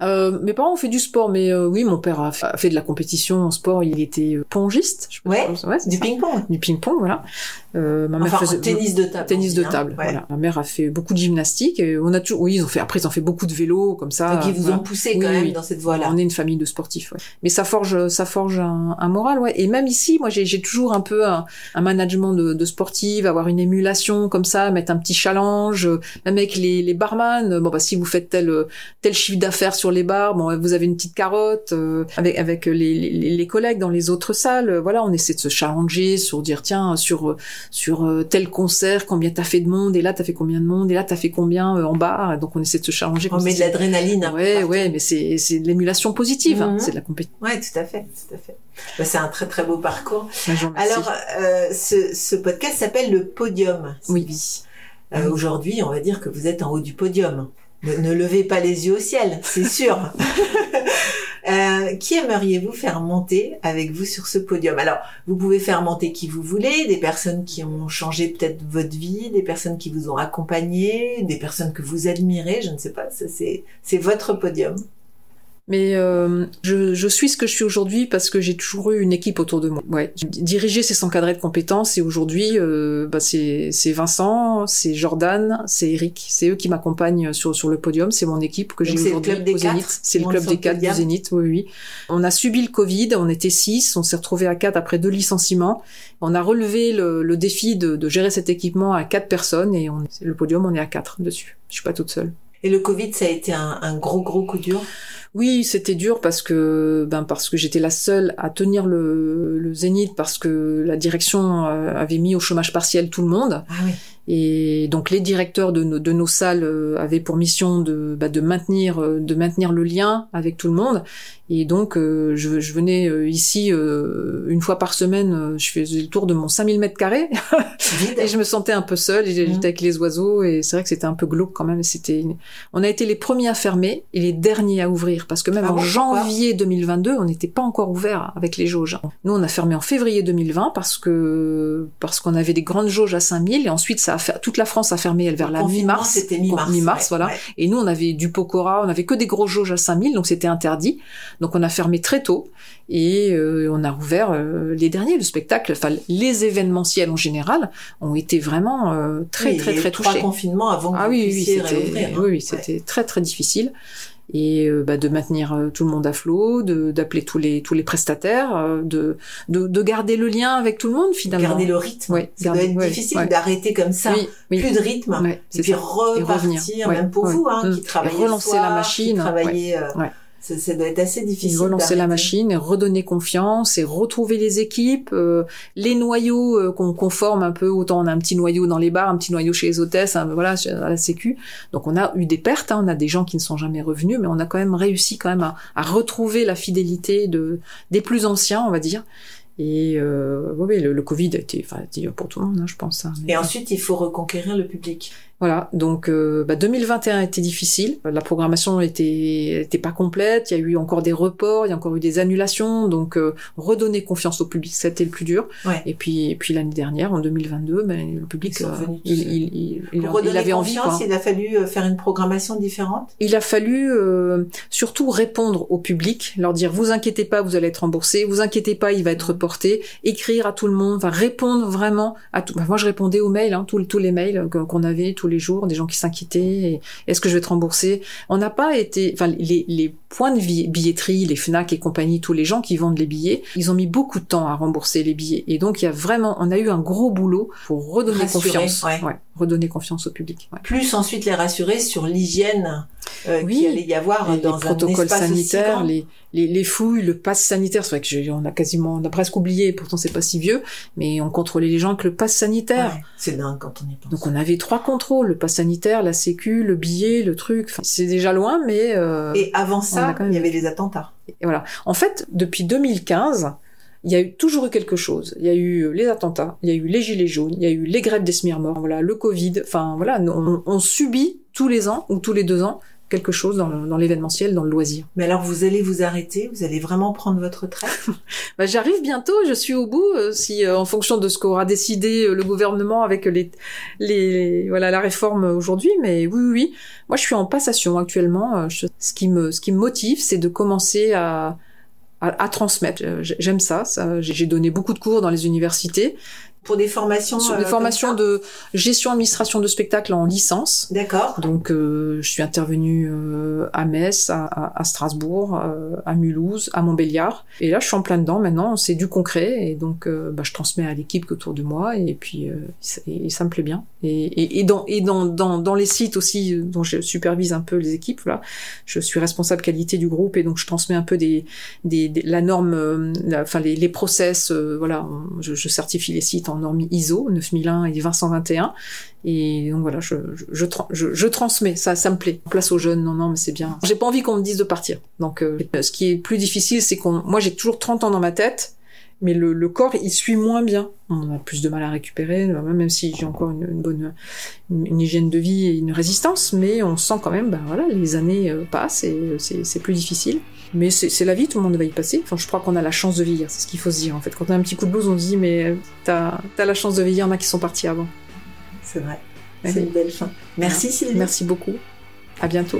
[SPEAKER 1] Euh, mes parents ont fait du sport, mais euh, oui, mon père a fait, a fait de la compétition en sport. Il était euh, pongiste. Je
[SPEAKER 2] Ouais,
[SPEAKER 1] ouais
[SPEAKER 2] Du ping-pong.
[SPEAKER 1] Du ping-pong, voilà. Euh, ma mère
[SPEAKER 2] Enfin,
[SPEAKER 1] faisait
[SPEAKER 2] tennis de table.
[SPEAKER 1] tennis de
[SPEAKER 2] hein.
[SPEAKER 1] table.
[SPEAKER 2] Ouais.
[SPEAKER 1] Voilà. Ma mère a fait beaucoup de gymnastique. Et on a toujours, oui, ils ont fait. Après, ils ont fait beaucoup de vélo, comme ça.
[SPEAKER 2] Donc ils vous
[SPEAKER 1] voilà.
[SPEAKER 2] ont poussé
[SPEAKER 1] Oui,
[SPEAKER 2] quand même
[SPEAKER 1] oui.
[SPEAKER 2] dans cette voie-là.
[SPEAKER 1] On est une famille de sportifs, ouais. Mais ça forge, ça forge un, un moral, ouais. Et même ici, moi, j'ai toujours un peu un, un management de, de sportive, avoir une émulation comme ça, mettre un petit challenge, euh, même avec les, les barman. Bon, bah, si vous faites tel, euh, tel chiffre d'affaires sur les bars, bon, vous avez une petite carotte, euh, avec, avec les, les, les collègues dans les autres salles. Voilà, on essaie de se challenger sur dire, tiens, sur, sur euh, tel concert, combien t'as fait de monde, et là, t'as fait combien de monde, et là, t'as fait combien euh, en bar. Donc, on essaie de se challenger.
[SPEAKER 2] On met de l'adrénaline. peu
[SPEAKER 1] Ouais,
[SPEAKER 2] partout.
[SPEAKER 1] ouais, mais c'est c'est de l'émulation positive, hein.
[SPEAKER 2] Mhm.
[SPEAKER 1] c'est de la compétition.
[SPEAKER 2] Ouais, tout à fait, tout à fait. Bah, c'est un très très beau parcours.
[SPEAKER 1] Alors,
[SPEAKER 2] Alors, euh, ce, ce podcast s'appelle le Podium.
[SPEAKER 1] Oui.
[SPEAKER 2] Euh, Aujourd'hui, on va dire que vous êtes en haut du podium. Ne, ne levez pas les yeux au ciel, c'est sûr. Euh, qui aimeriez-vous faire monter avec vous sur ce podium? Alors, vous pouvez faire monter qui vous voulez, des personnes qui ont changé peut-être votre vie, des personnes qui vous ont accompagné, des personnes que vous admirez, je ne sais pas, ça c'est c'est votre podium.
[SPEAKER 1] Mais euh, je, je suis ce que je suis aujourd'hui parce que j'ai toujours eu une équipe autour de moi. Ouais, diriger, c'est s'encadrer de compétences. Et aujourd'hui, euh, bah, c'est Vincent, c'est Jordan, c'est Eric. C'est eux qui m'accompagnent sur sur le podium. C'est mon équipe que j'ai
[SPEAKER 2] Donc, c'est le
[SPEAKER 1] aujourd'hui
[SPEAKER 2] club des
[SPEAKER 1] au Zénith. C'est le club des quatre du. Zénith. Oui, oui. On a subi le Covid. On était six. On s'est retrouvé à quatre après deux licenciements. On a relevé le, le défi de, de gérer cet équipement à quatre personnes et on, le podium, on est à quatre dessus. Je suis pas toute seule.
[SPEAKER 2] Et le Covid, ça a été un, un gros gros coup dur?
[SPEAKER 1] Oui, c'était dur parce que ben parce que j'étais la seule à tenir le, zénith parce que la direction euh, avait mis au chômage partiel tout le monde
[SPEAKER 2] Ah oui.
[SPEAKER 1] Et donc les directeurs de nos, de nos salles euh, avaient pour mission de bah, de maintenir euh, de maintenir le lien avec tout le monde et donc euh, je, je venais ici euh, une fois par semaine je faisais le tour de mon 5000 mètres carrés et je me sentais un peu seule, et j'étais
[SPEAKER 2] Mhm.
[SPEAKER 1] avec les oiseaux, et c'est vrai que c'était un peu glauque quand même. C'était, on a été les premiers à fermer et les derniers à ouvrir, parce que même
[SPEAKER 2] Ah
[SPEAKER 1] en janvier 2022, on n'était pas encore ouvert avec les jauges. Nous, on a fermé en février 2020 parce que parce qu'on avait des grandes jauges à 5000, et ensuite ça a toute la France a fermé elle vers la mi-mars.
[SPEAKER 2] C'était mi-mars. Ouais,
[SPEAKER 1] voilà.
[SPEAKER 2] ouais.
[SPEAKER 1] Et nous, on avait du Pokora, on avait que des gros jauges à 5000, donc c'était interdit. Donc on a fermé très tôt et euh, on a rouvert euh, les derniers. Le spectacle, enfin les événementiels en général, ont été vraiment euh, très
[SPEAKER 2] Oui,
[SPEAKER 1] très
[SPEAKER 2] a
[SPEAKER 1] très
[SPEAKER 2] eu trois
[SPEAKER 1] touchés.
[SPEAKER 2] confinements avant que
[SPEAKER 1] Ah
[SPEAKER 2] vous
[SPEAKER 1] oui, oui, c'était
[SPEAKER 2] hein.
[SPEAKER 1] oui, oui, c'était très très difficile. Et euh, bah, de maintenir euh, tout le monde à flot, de d'appeler tous les tous les prestataires, euh, de, de de garder le lien avec tout le monde finalement.
[SPEAKER 2] Garder le rythme.
[SPEAKER 1] Ouais,
[SPEAKER 2] ça
[SPEAKER 1] garder-
[SPEAKER 2] doit être
[SPEAKER 1] ouais,
[SPEAKER 2] difficile
[SPEAKER 1] ouais.
[SPEAKER 2] d'arrêter comme ça.
[SPEAKER 1] Oui, oui.
[SPEAKER 2] Plus de rythme. Et puis
[SPEAKER 1] ça.
[SPEAKER 2] repartir,
[SPEAKER 1] ouais,
[SPEAKER 2] même pour vous, hein, qui travaillez
[SPEAKER 1] Et relancer
[SPEAKER 2] soir,
[SPEAKER 1] la machine,
[SPEAKER 2] qui travaillez, euh. Ça, ça doit être assez
[SPEAKER 1] Et
[SPEAKER 2] difficile.
[SPEAKER 1] relancer la machine et redonner confiance et retrouver les équipes, euh, les noyaux euh, qu'on qu'on forme un peu. Autant on a un petit noyau dans les bars, un petit noyau chez les hôtesses, hein, voilà, à la Sécu. Donc on a eu des pertes, hein, on a des gens qui ne sont jamais revenus, mais on a quand même réussi quand même à, à retrouver la fidélité de des plus anciens, on va dire. Et euh, oui, le, le Covid a été, enfin, pour tout le monde, hein, je pense. hein, mais-
[SPEAKER 2] Et ensuite, il faut reconquérir le public.
[SPEAKER 1] Voilà, donc euh, bah, 2021 a été difficile. La programmation était était pas complète. Il y a eu encore des reports, il y a encore eu des annulations. Donc euh, redonner confiance au public, c'était le plus dur.
[SPEAKER 2] Ouais.
[SPEAKER 1] Et puis et puis l'année dernière, en 2022, ben, le public, euh, il, il, il, il-
[SPEAKER 2] Pour redonner
[SPEAKER 1] il avait envie.
[SPEAKER 2] confiance,
[SPEAKER 1] Quoi.
[SPEAKER 2] il a fallu euh, faire une programmation différente?
[SPEAKER 1] Il a fallu euh, surtout répondre au public, leur dire vous inquiétez pas, vous allez être remboursé, vous inquiétez pas, il va être reporté, écrire à tout le monde, enfin répondre vraiment à tout. Bah, moi je répondais aux mails, hein, tous, tous les mails qu'on avait tous les jours, des gens qui s'inquiétaient. Est-ce que je vais être remboursé On n'a pas été, enfin les, les points de bi- billetterie, les Fnac et compagnie, tous les gens qui vendent les billets, ils ont mis beaucoup de temps à rembourser les billets. Et donc il y a vraiment, on a eu un gros boulot pour redonner
[SPEAKER 2] Rassurer,
[SPEAKER 1] confiance,
[SPEAKER 2] ouais.
[SPEAKER 1] redonner confiance au public. ouais.
[SPEAKER 2] Plus ensuite les rassurer sur l'hygiène euh,
[SPEAKER 1] Oui.
[SPEAKER 2] qu'il allait y avoir dans
[SPEAKER 1] les
[SPEAKER 2] un
[SPEAKER 1] protocoles
[SPEAKER 2] aussi
[SPEAKER 1] sanitaires,
[SPEAKER 2] grand.
[SPEAKER 1] les, les, les fouilles, le pass sanitaire. C'est vrai que on a quasiment, on a presque oublié, pourtant c'est pas si vieux, mais on contrôlait les gens avec le pass sanitaire.
[SPEAKER 2] Ouais, c'est dingue quand on y pense.
[SPEAKER 1] Donc on avait trois contrôles, le pass sanitaire, la sécu, le billet, le truc. Enfin, c'est déjà loin, mais euh,
[SPEAKER 2] Et avant ça,
[SPEAKER 1] même-
[SPEAKER 2] il y avait les attentats.
[SPEAKER 1] et voilà. En fait, depuis 2015, il y a eu toujours eu quelque chose. Il y a eu les attentats, il y a eu les gilets jaunes, il y a eu les grèves des smirmores, voilà, le Covid. Enfin voilà, on, on subit tous les ans ou tous les deux ans quelque chose dans, l'événementiel, dans le loisir.
[SPEAKER 2] Mais alors vous allez vous arrêter, vous allez vraiment prendre votre retraite?
[SPEAKER 1] Bah, J'arrive bientôt, je suis au bout. euh, si euh, en fonction de ce qu'aura décidé euh, le gouvernement avec les, les voilà la réforme aujourd'hui, mais oui, oui, oui. Moi, je suis en passation actuellement. je- ce qui me ce qui me motive, c'est de commencer à à, à transmettre. J'ai- J'aime ça. j'ai donné beaucoup de cours dans les universités
[SPEAKER 2] Pour des formations
[SPEAKER 1] sur
[SPEAKER 2] euh,
[SPEAKER 1] des formations de gestion administration de spectacle en licence.
[SPEAKER 2] D'accord.
[SPEAKER 1] Donc, euh, je suis intervenue euh, à Metz, à, à- à Strasbourg, euh, à Mulhouse, à Montbéliard. Et là, je suis en plein dedans. Maintenant, c'est du concret. Et donc, euh, bah, je transmets à l'équipe autour de moi. Et puis, euh, ça- et, ça me plaît bien. Et, et, et dans, et dans, dans, dans les sites aussi, dont je supervise un peu les équipes, là, je suis responsable qualité du groupe. Et donc, je transmets un peu des, des, des- la norme, la- enfin, les, les process. euh, voilà, on- je, je certifie les sites en ISO 9001 et 20121. Et donc voilà, je, je, je, je transmets, ça, ça me plaît. Place aux jeunes, non, non, mais c'est bien. J'ai pas envie qu'on me dise de partir. Donc, euh, ce qui est plus difficile, c'est qu'on, moi, j'ai toujours 30 ans dans ma tête, mais le, le corps, il suit moins bien. On a plus de mal à récupérer, même si j'ai encore une, une bonne, une, une hygiène de vie et une résistance, mais on sent quand même, ben voilà, les années euh, passent et euh, c'est, plus difficile. Mais c'est, la vie, tout le monde va y passer. Enfin, je crois qu'on a la chance de vieillir, c'est ce qu'il faut se dire. En fait, quand on a un petit coup de blues, on se dit, mais euh, t'as, la chance de vieillir, il y en a qui sont partis avant.
[SPEAKER 2] C'est vrai. C'est une belle fin. Merci Sylvie.
[SPEAKER 1] Merci beaucoup. À bientôt.